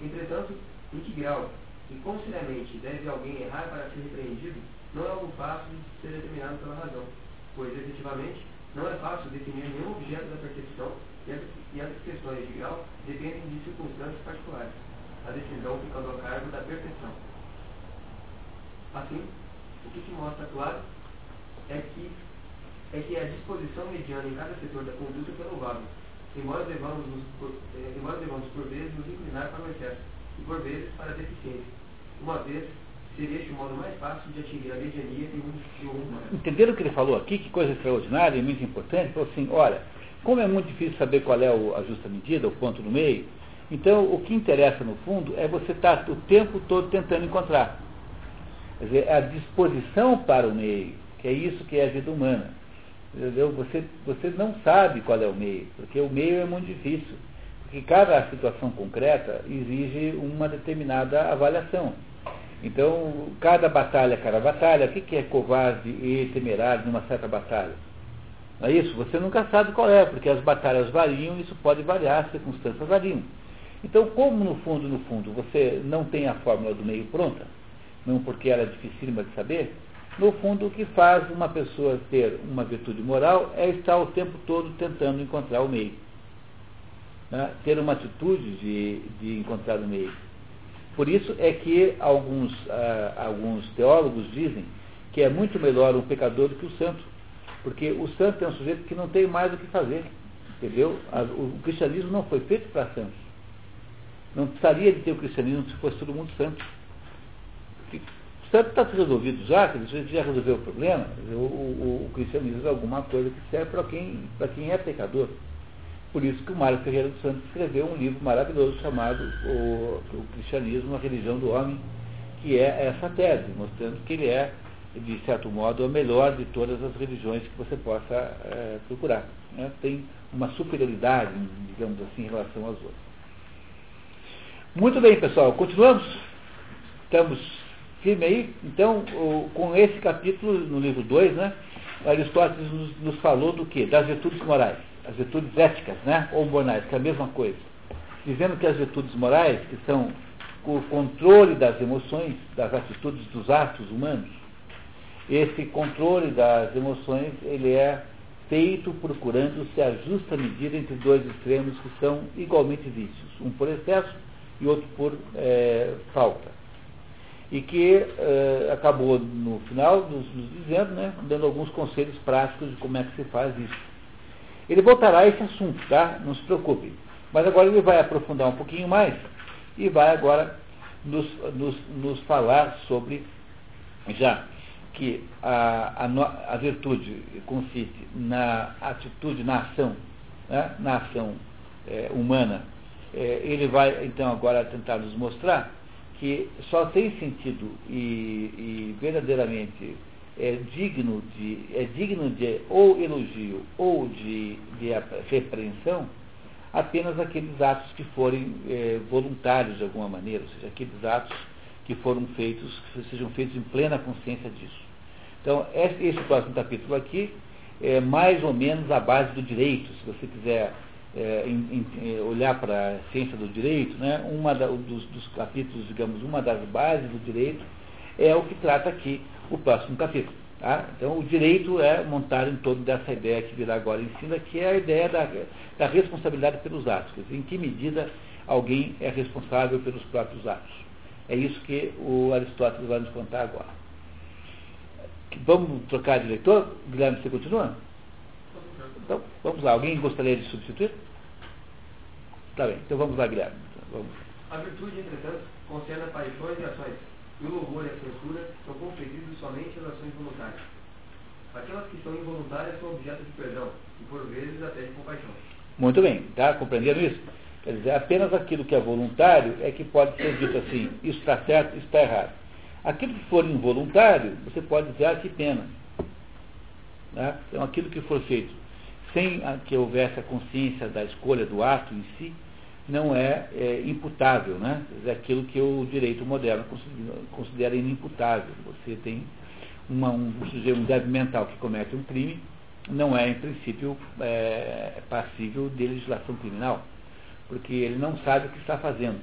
Entretanto, em que grau e quão seriamente deve alguém errar para ser repreendido, não é algo fácil de ser determinado pela razão, pois, efetivamente, não é fácil definir nenhum objeto da percepção e as questões de grau dependem de circunstâncias particulares, a decisão ficando a cargo da perfeição. Assim, o que se mostra claro é que, é que a disposição mediana em cada setor da conduta é louvável, embora devamos, por, eh, embora devamos por vezes nos inclinar para o excesso e por vezes para a deficiência, uma vez seria este o modo mais fácil de atingir a mediania de um, de um Entenderam o que ele falou aqui? Que coisa extraordinária e muito importante? Falou assim, olha, como é muito difícil saber qual é a justa medida, o ponto no meio, então o que interessa no fundo é você estar o tempo todo tentando encontrar. Quer dizer, é a disposição para o meio, que é isso que é a vida humana. Entendeu? Você, você não sabe qual é o meio, porque o meio é muito difícil. Porque cada situação concreta exige uma determinada avaliação. Então, cada batalha, cada batalha, o que é covarde e temerário numa certa batalha? Não é isso? Você nunca sabe qual é, porque as batalhas variam, isso pode variar, as circunstâncias variam. Então, como no fundo, no fundo, você não tem a fórmula do meio pronta, não porque ela é dificílima de saber, no fundo o que faz uma pessoa ter uma virtude moral é estar o tempo todo tentando encontrar o meio. Né? Ter uma atitude de, de encontrar o meio. Por isso é que alguns, ah, alguns teólogos dizem que é muito melhor um pecador do que o santo. Porque o santo é um sujeito que não tem mais o que fazer. Entendeu? O cristianismo não foi feito para santos. Não precisaria de ter o cristianismo se fosse todo mundo santo. O santo está resolvido já, que você já resolveu o problema. O, o, o, cristianismo é alguma coisa que serve para quem, quem é pecador. Por isso que o Mário Ferreira dos Santos escreveu um livro maravilhoso chamado o, o Cristianismo, a Religião do Homem, que é essa tese, mostrando que ele é, de certo modo, a melhor de todas as religiões que você possa é, procurar. Né? Tem uma superioridade, digamos assim, em relação às outras. Muito bem, pessoal, continuamos? Estamos firme aí? Então, o, com esse capítulo, no livro 2, né, Aristóteles nos, nos falou do que? Das virtudes morais, as virtudes éticas, né, ou morais, que é a mesma coisa. Dizendo que as virtudes morais, que são o controle das emoções, das atitudes, dos atos humanos, esse controle das emoções, ele é feito procurando-se a justa medida entre dois extremos que são igualmente vícios, um por excesso e outro por é, falta. E que é, acabou, no final, nos, nos dizendo, né, dando alguns conselhos práticos de como é que se faz isso. Ele voltará a esse assunto, tá? Não se preocupe. Mas agora ele vai aprofundar um pouquinho mais e vai agora nos, nos, nos falar sobre já que a, a, a, virtude consiste na atitude, na ação, né? na ação é, humana. É, ele vai então agora tentar nos mostrar que só tem sentido e, e verdadeiramente é digno de é digno de ou elogio ou de, de repreensão apenas aqueles atos que forem é, voluntários de alguma maneira, ou seja, aqueles atos que foram feitos, que sejam feitos em plena consciência disso. Então, esse próximo capítulo aqui é mais ou menos a base do direito, se você quiser é, em, em, olhar para a ciência do direito, né, uma da, dos, dos capítulos, digamos, uma das bases do direito é o que trata aqui o próximo capítulo. Tá? Então, o direito é montado em torno dessa ideia que virá agora em cima, que é a ideia da, da responsabilidade pelos atos. Dizer, em que medida alguém é responsável pelos próprios atos. É isso que o Aristóteles vai nos contar agora. Vamos trocar de leitor? Guilherme, você continua? Então, vamos lá. Alguém gostaria de substituir? Tá bem. Então vamos lá, Guilherme. Vamos. A virtude, entretanto, concerne a paixões e ações e o louvor e a censura são conferidos somente as ações voluntárias. Aquelas que são involuntárias são objeto de perdão e, por vezes, até de compaixão. Muito bem, está compreendendo isso? Quer dizer, apenas aquilo que é voluntário é que pode ser dito assim, isso está certo, isso está errado. Aquilo que for involuntário, você pode dizer, ah, que pena. Né? Então, aquilo que for feito sem que houvesse a consciência da escolha do ato em si, não é, é imputável, né? É aquilo que o direito moderno considera inimputável. Você tem uma, um sujeito, um débil mental que comete um crime, não é, em princípio, é, passível de legislação criminal, porque ele não sabe o que está fazendo.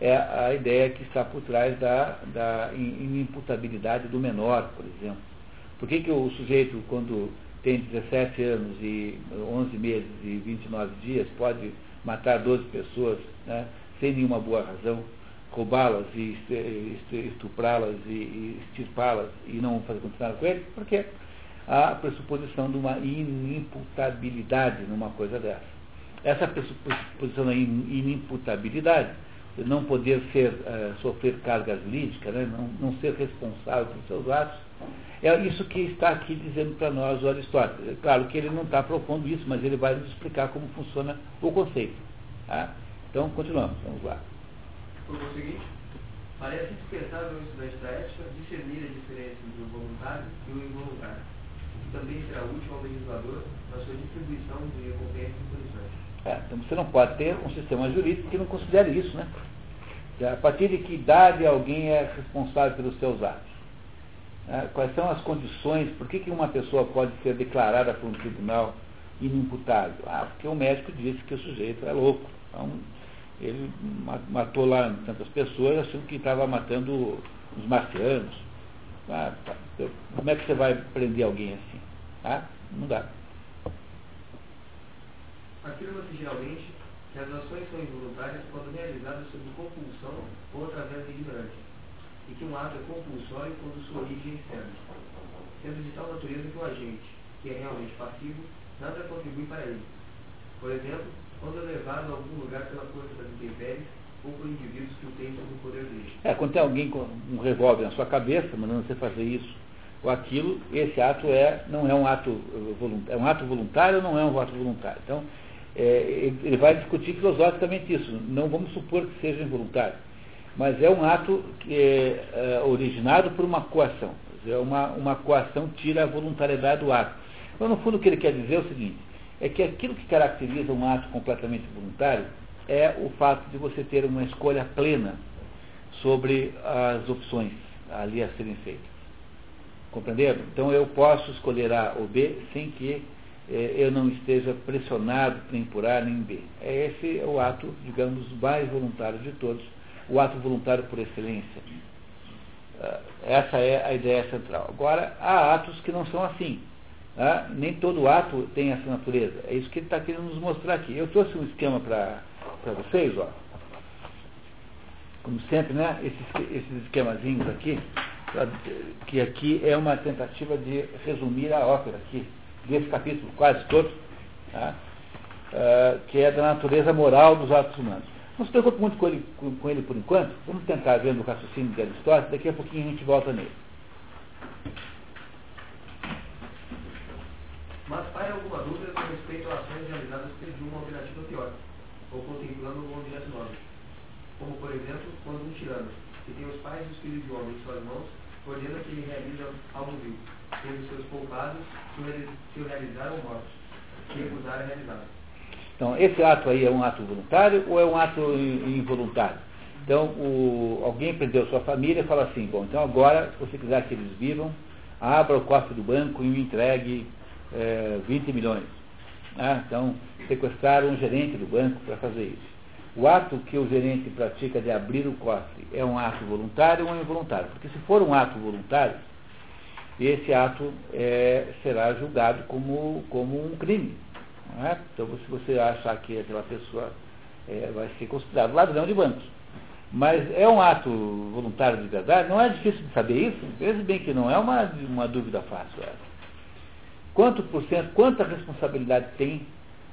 É a ideia que está por trás da, da inimputabilidade do menor, por exemplo. Por que, que o sujeito, quando tem 17 anos e 11 meses e 29 dias, pode matar 12 pessoas né, sem nenhuma boa razão, roubá-las e estuprá-las e extirpá-las e não fazer continuar com ele, porque há a pressuposição de uma inimputabilidade numa coisa dessa. Essa pressuposição da inimputabilidade, não poder ser, uh, sofrer cargas lídicas, né, não, não ser responsável por seus atos, é isso que está aqui dizendo para nós o Aristóteles. É claro que ele não está propondo isso, mas ele vai nos explicar como funciona o conceito. Tá? Então, continuamos. Vamos lá. O seguinte, parece dispensável ao estudante da ética discernir a diferença entre o voluntário e o involuntário, que também será útil ao legislador na sua distribuição de recompensas e punições. É, então você não pode ter um sistema jurídico que não considere isso, né? A partir de que idade alguém é responsável pelos seus atos? É, quais são as condições, por que, que uma pessoa pode ser declarada por um tribunal inimputável? Ah, porque o médico disse que o sujeito é louco. Então, ele matou lá tantas pessoas achando que estava matando os marcianos. Ah, tá. Como é que você vai prender alguém assim? Ah, não dá. Afirma-se geralmente que as ações são involuntárias quando realizadas sob compulsão ou através de ignorância e que um ato é compulsório quando sua origem é externa, sendo de tal natureza que o agente, que é realmente passivo, nada contribui para ele. Por exemplo, quando é levado a algum lugar pela força das intempéries ou por indivíduos que o têm sob o poder dele. É, quando tem alguém com um revólver na sua cabeça, mandando você fazer isso ou aquilo, esse ato é, não é um ato voluntário, é um ato voluntário ou não é um ato voluntário. Então, é, ele vai discutir filosoficamente isso. Não vamos supor que seja involuntário, mas é um ato é, é originado por uma coação. É uma, uma coação tira a voluntariedade do ato. Então, no fundo, o que ele quer dizer é o seguinte: é que aquilo que caracteriza um ato completamente voluntário é o fato de você ter uma escolha plena sobre as opções ali a serem feitas. Compreenderam? Então eu posso escolher A ou B sem que eu não esteja pressionado nem por A nem B. É esse o ato, digamos, mais voluntário de todos, o ato voluntário por excelência. Uh, essa é a ideia central. Agora, há atos que não são assim. Tá? Nem todo ato tem essa natureza. É isso que ele está querendo nos mostrar aqui. Eu trouxe um esquema para vocês, ó. Como sempre, né? Esses, esses esquemazinhos aqui, que aqui é uma tentativa de resumir a ópera aqui, desse capítulo quase todo, tá? uh, que é da natureza moral dos atos humanos. Não se preocupe muito com ele, com, com ele por enquanto, vamos tentar ver no raciocínio de Aristóteles, daqui a pouquinho a gente volta nele. Mas paira alguma dúvida com respeito a ações realizadas de uma alternativa pior, ou contemplando um objeto nobre. Como, por exemplo, quando um tirano, que tem os pais e os filhos de homem em suas mãos, ordena que ele realize algo vil, tendo seus poupados se o realizaram mortos, se recusar a realizar. Então, esse ato aí é um ato voluntário ou é um ato involuntário? Então, o, alguém prendeu sua família e fala assim, bom, então agora, se você quiser que eles vivam, abra o cofre do banco e me entregue é, 20 milhões. Ah, então, sequestraram um gerente do banco para fazer isso. O ato que o gerente pratica de abrir o cofre é um ato voluntário ou involuntário? Porque se for um ato voluntário, esse ato é, será julgado como, como um crime. É? Então, se você achar que aquela pessoa é, vai ser considerado ladrão de bancos. Mas é um ato voluntário de verdade? Não é difícil de saber isso? Veja bem que não é uma, uma dúvida fácil essa. Quanto por cento, quanta responsabilidade tem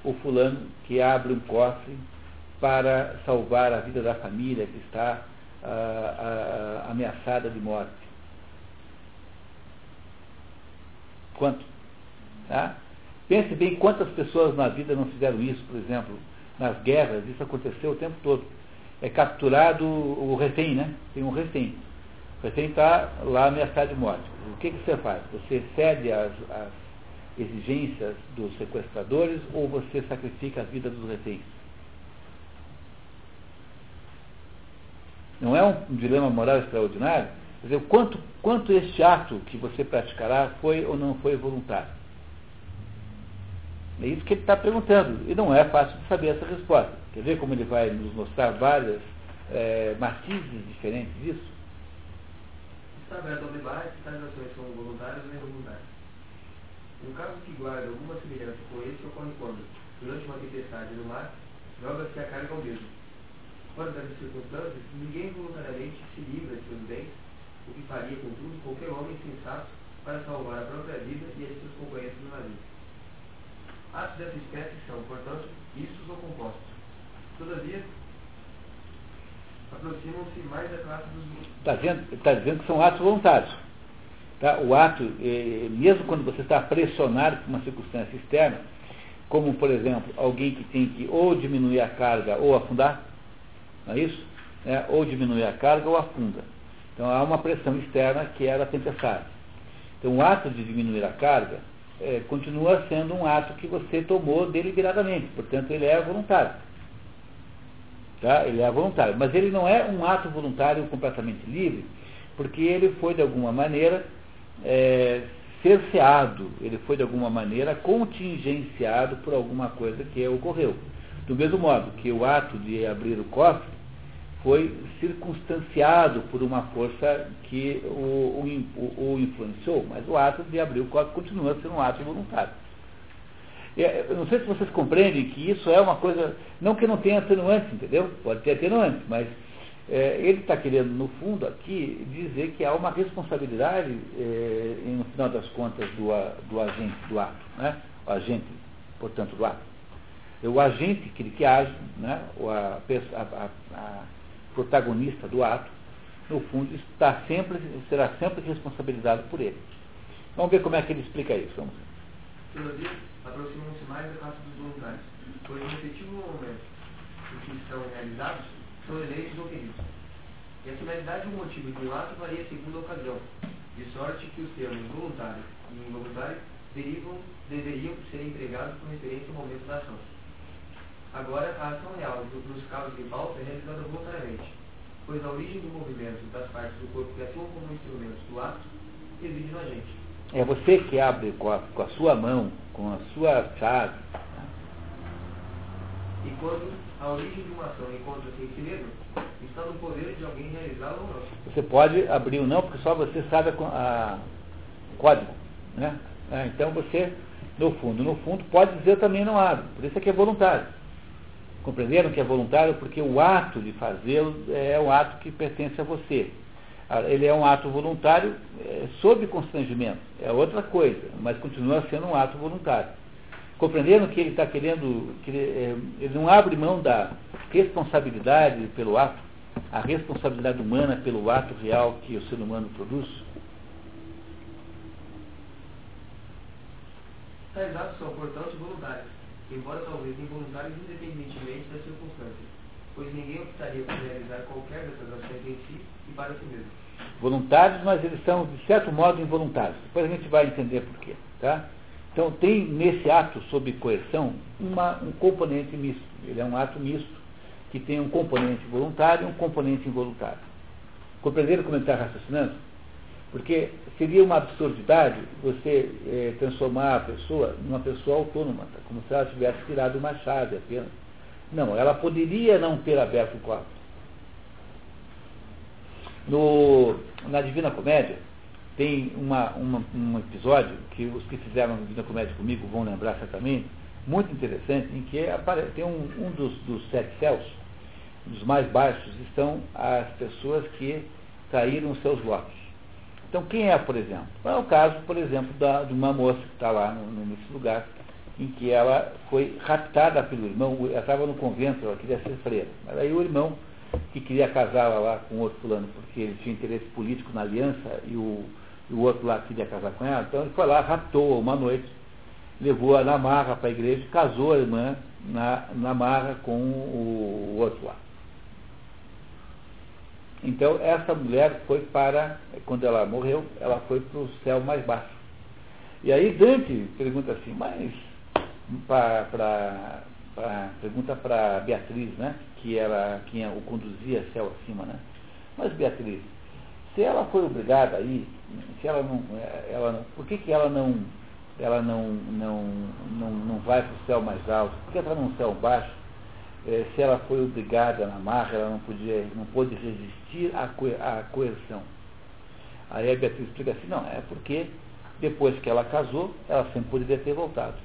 o fulano que abre um cofre para salvar a vida da família que está ah, ah, ameaçada de morte? Quanto? Tá? Pense bem quantas pessoas na vida não fizeram isso, por exemplo, nas guerras, isso aconteceu o tempo todo. É capturado o refém, né? Tem um refém. O refém está lá ameaçado de morte. O que, que você faz? Você cede às, exigências dos sequestradores ou você sacrifica a vida dos reféns? Não é um dilema moral extraordinário? Quer dizer, quanto, quanto este ato que você praticará foi ou não foi voluntário? É isso que ele está perguntando. E não é fácil de saber essa resposta. Quer ver como ele vai nos mostrar várias é, matizes diferentes disso? Está aberto ao debate se tais ações são voluntárias ou involuntárias. Um caso que guarda alguma semelhança com esse ocorre quando, durante uma tempestade no mar, joga-se a carga ao mesmo. Fora dessas circunstâncias, ninguém voluntariamente se livra de seus bens, o que faria, contudo, qualquer homem sensato para salvar a própria vida e a de seus companheiros no navio. Atos dessa espécie são, portanto, mistos ou compostos. Todavia, aproximam-se mais da classe dos... Está dizendo, tá dizendo que são atos voluntários. Tá? O ato, eh, mesmo quando você está pressionado por uma circunstância externa, como, por exemplo, alguém que tem que ou diminuir a carga ou afundar, não é isso? É, ou diminuir a carga ou afunda. Então há uma pressão externa que é a tempestade. Então o ato de diminuir a carga é, continua sendo um ato que você tomou deliberadamente, portanto ele é voluntário. Tá? Ele é voluntário, mas ele não é um ato voluntário completamente livre, porque ele foi de alguma maneira é, cerceado, ele foi de alguma maneira contingenciado por alguma coisa que ocorreu. Do mesmo modo que o ato de abrir o cofre foi circunstanciado por uma força que o, o, o influenciou, mas o ato de abrir o cofre continua sendo um ato voluntário. É, eu não sei se vocês compreendem que isso é uma coisa, não que não tenha atenuantes, entendeu? Pode ter atenuantes, mas é, ele está querendo, no fundo, aqui, dizer que há uma responsabilidade, é, no final das contas, do, do agente do ato, né? o agente, portanto, do ato. É o agente que, que age, né? a, a, a, protagonista do ato, no fundo, está sempre, será sempre responsabilizado por ele. Vamos ver como é que ele explica isso. Vamos ver. Todavia, aproximam-se mais da classe dos voluntários, pois no efetivo momento em que estão realizados, são eleitos ou queridos. E a finalidade e o motivo de um ato varia segundo a ocasião, de sorte que os termos voluntário e involuntário deveriam ser empregados com referência ao momento da ação. Agora, a ação real nos casos em pauta é realizada voluntariamente, pois a origem do movimento das partes do corpo que atuam como instrumentos do ato reside no agente. É você que abre com a, com a sua mão, com a sua chave. E quando a origem de uma ação encontra-se em mesmo, está no poder de alguém realizá-la ou não. Você pode abrir o não, porque só você sabe o código. Né? É, então você, no fundo, no fundo, pode dizer também não abre. Por isso é que é voluntário. Compreenderam que é voluntário? Porque o ato de fazê-lo é um ato que pertence a você. Ah, ele é um ato voluntário é, sob constrangimento, é outra coisa, mas continua sendo um ato voluntário. Compreenderam que ele está querendo, que ele, é, ele não abre mão da responsabilidade pelo ato, a responsabilidade humana pelo ato real que o ser humano produz? Tais atos são, portanto, voluntários, embora talvez involuntários independentemente das circunstâncias pois ninguém optaria por realizar qualquer dessas ações em si e para si mesmo. Voluntários, mas eles são, de certo modo, involuntários. Depois a gente vai entender por quê. Tá? Então, tem nesse ato sob coerção uma, um componente misto. Ele é um ato misto que tem um componente voluntário e um componente involuntário. Compreenderam como ele está raciocinando? Porque seria uma absurdidade você eh, transformar a pessoa numa pessoa autônoma, como se ela tivesse tirado uma chave apenas não, ela poderia não ter aberto o quarto. No, na Divina Comédia, tem uma, uma, um episódio que os que fizeram a Divina Comédia comigo vão lembrar certamente, muito interessante, em que aparece, tem um, um dos, dos sete céus, dos mais baixos, estão as pessoas que caíram os seus votos. Então, quem é, por exemplo? É o caso, por exemplo, da, de uma moça que está lá no, nesse lugar, em que ela foi raptada pelo irmão, ela estava no convento, ela queria ser freira. Mas aí o irmão, que queria casá-la lá com outro fulano, porque ele tinha interesse político na aliança, e o, o outro lá queria casar com ela, então ele foi lá, raptou uma noite, levou-a na marra para a igreja casou a irmã na, na marra com o, o outro lá. Então, essa mulher foi para, quando ela morreu, ela foi para o céu mais baixo. E aí Dante pergunta assim, mas para pergunta para Beatriz, né? Que era quem o conduzia céu acima, né? Mas Beatriz, se ela foi obrigada aí, se ela não, ela não, por que, que ela não, ela não, não, não, não vai para o céu mais alto? Por que ela está num céu baixo? É, se ela foi obrigada na marra, ela não podia, não pôde resistir à, co à coerção. Aí a Beatriz explica assim, não, é porque depois que ela casou, ela sempre poderia ter voltado.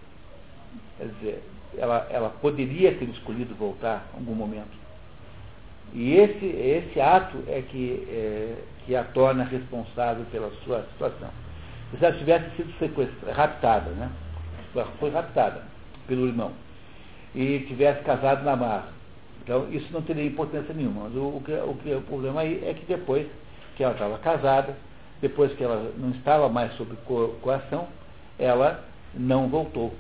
Quer dizer, ela, ela poderia ter escolhido voltar em algum momento. E esse, esse ato é que, é, que a torna responsável pela sua situação. Se ela tivesse sido sequestrada, raptada, né? Foi raptada pelo irmão. E tivesse casado na marra. Então, isso não teria importância nenhuma. Mas o, o, o, o problema aí é que depois que ela estava casada, depois que ela não estava mais sob coação, ela não voltou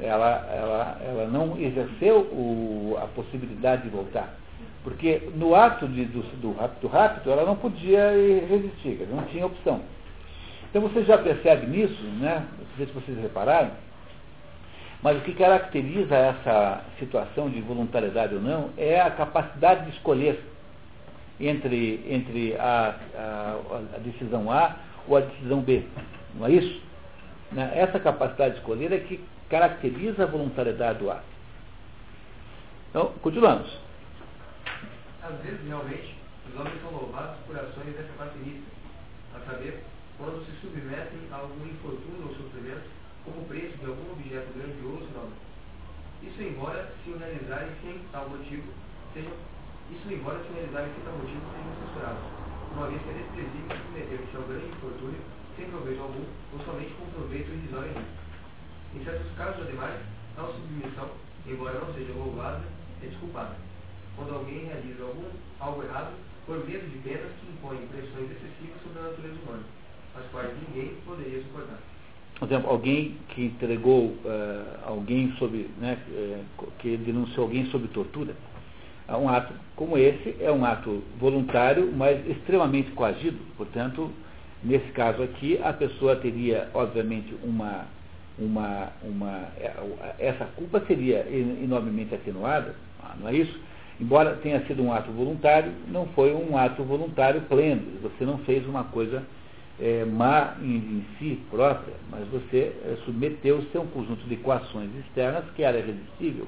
ela, ela, ela não exerceu o, a possibilidade de voltar. Porque no ato de, do, do, rapto, ela não podia resistir, não tinha opção. Então você já percebe nisso, né? Não sei se vocês repararam, mas o que caracteriza essa situação de voluntariedade ou não é a capacidade de escolher entre, entre a, a, a decisão A ou a decisão B. Não é isso? Né? Essa capacidade de escolher é que caracteriza a voluntariedade do ato. Então, continuamos. Às vezes, realmente, os homens são louvados por ações classe a saber, quando se submetem a algum infortúnio ou sofrimento como preço de algum objeto grandioso não. Isso embora se o realizarem sem tal motivo sejam isso embora se realizarem sem tal motivo sejam censurados, uma vez que é desprezível submeter-se ao grande infortúnio sem proveito algum ou somente com proveito irrisório em certos casos, ademais, tal submissão, embora não seja louvada, é desculpada. quando alguém realiza algum, algo errado por medo de penas que impõem pressões excessivas sobre a natureza humana, as quais ninguém poderia suportar. Por exemplo, alguém que entregou uh, alguém sob, né, uh, que denunciou alguém sob tortura. Um ato como esse é um ato voluntário, mas extremamente coagido. Portanto, nesse caso aqui, a pessoa teria, obviamente, uma, uma, uma essa culpa seria enormemente atenuada, não é isso? Embora tenha sido um ato voluntário, não foi um ato voluntário pleno. Você não fez uma coisa é, má em, em, si própria, mas você é, submeteu-se a um conjunto de equações externas que era irresistível.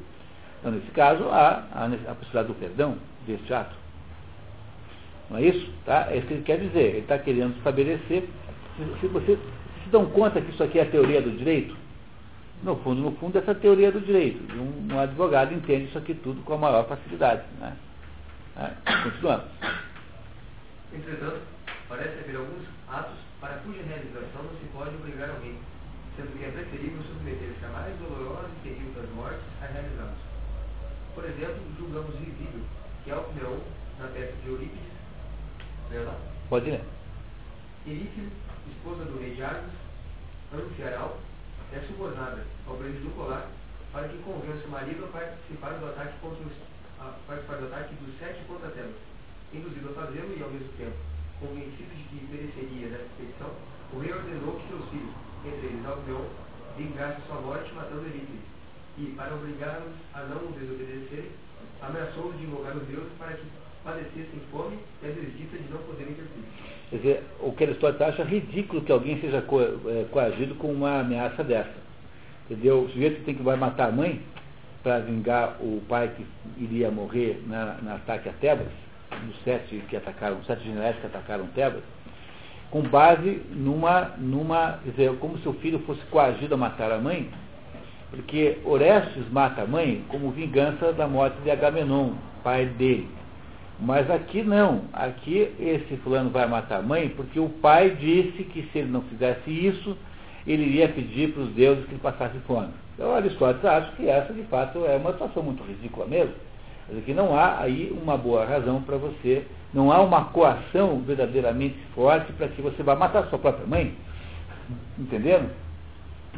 Então, nesse caso, há, há a possibilidade do perdão deste ato. Não é isso? Tá? É isso que ele quer dizer. Ele está querendo estabelecer. Se, se vocês se dão conta que isso aqui é a teoria do direito, no fundo, no fundo, essa teoria do direito. Um, um advogado entende isso aqui tudo com a maior facilidade. Né? É, continuando. Entretanto, parece haver alguns atos para cuja realização não se pode obrigar alguém, sendo que é preferível submeter-se a mais dolorosa e terrível mortes a realizá-los. Por exemplo, julgamos visível que a opinião na peça de Eurípides, lá? Pode ler. Eurípides, esposa do rei de Argos, Anfiaral, é subornada ao preço do colar para que convença o marido a participar do ataque contra os, a participar do ataque dos sete contratelas, induzido a fazê-lo e ao mesmo tempo, convencido de que pereceria nessa expedição, o rei ordenou que seus filhos, entre eles Alcmeon, vingassem sua morte matando Eurípides, e, para obrigá-los a não desobedecerem, ameaçou-os de invocar os deuses para que padecessem fome e a de não poderem ter filhos. Quer dizer, o que Aristóteles acha ridículo que alguém seja co é, coagido com uma ameaça dessa. Entendeu? O sujeito tem que vai matar a mãe para vingar o pai que iria morrer na, no ataque a Tebas, nos sete que atacaram, sete generais que atacaram Tebas, com base numa, numa, dizer, como se o filho fosse coagido a matar a mãe, porque Orestes mata a mãe como vingança da morte de Agamenon, pai dele. Mas aqui não. Aqui esse fulano vai matar a mãe porque o pai disse que se ele não fizesse isso, ele iria pedir para os deuses que ele passasse fome. Então Aristóteles acha que essa de fato é uma situação muito ridícula mesmo. Que não há aí uma boa razão para você, não há uma coação verdadeiramente forte para que você vá matar sua própria mãe. Entenderam?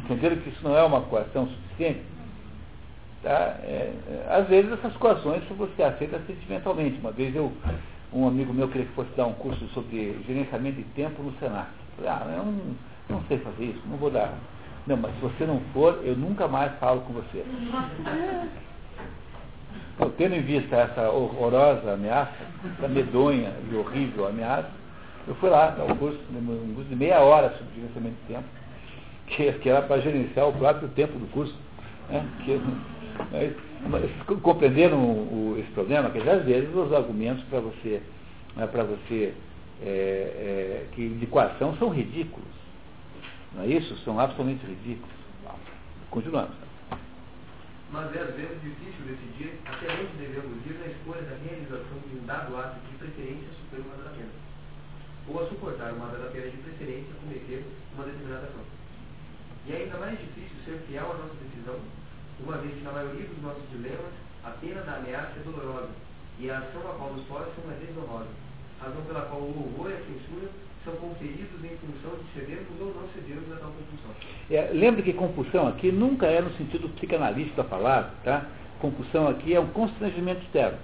Entenderam que isso não é uma coação suficiente? Tá? É, é, às vezes essas coações você aceita sentimentalmente. Uma vez eu, um amigo meu queria que fosse dar um curso sobre gerenciamento de tempo no Senac. Falei, ah, eu não, não sei fazer isso, não vou dar. Não, mas se você não for, eu nunca mais falo com você. Então, tendo em vista essa horrorosa ameaça, essa medonha e horrível ameaça, eu fui lá dar um curso, um curso de meia hora sobre gerenciamento de tempo, que, que era para gerenciar o próprio tempo do curso. Né? Que, mas, mas compreenderam o, esse problema? Que às vezes os argumentos para você, né, para você é, é, que de equação são ridículos. Não é isso? São absolutamente ridículos. Continuamos. Mas é às vezes difícil decidir até onde devemos ir na escolha da realização de um dado ato de preferência superior da pena, ou a suportar uma da pena de preferência cometer uma determinada ação. E é ainda mais difícil ser fiel à nossa decisão uma vez que na maioria dos nossos dilemas a pena da ameaça é dolorosa e a ação a qual nos forçam é desonrosa, razão pela qual o louvor e a censura são conferidos em função de cedermos ou não cedermos a tal compulsão. É, lembre que compulsão aqui nunca é no sentido psicanalítico da palavra, tá? Compulsão aqui é um constrangimento externo.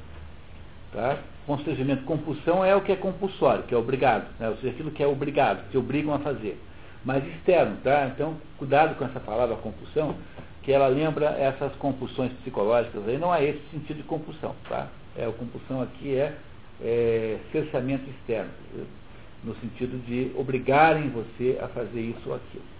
Tá? Constrangimento, compulsão é o que é compulsório, que é obrigado, né? ou seja, aquilo que é obrigado, que obrigam a fazer. Mas externo, tá? Então, cuidado com essa palavra compulsão, que ela lembra essas compulsões psicológicas aí, não é esse sentido de compulsão, tá? É, a compulsão aqui é, é cerceamento externo, no sentido de obrigarem você a fazer isso ou aquilo.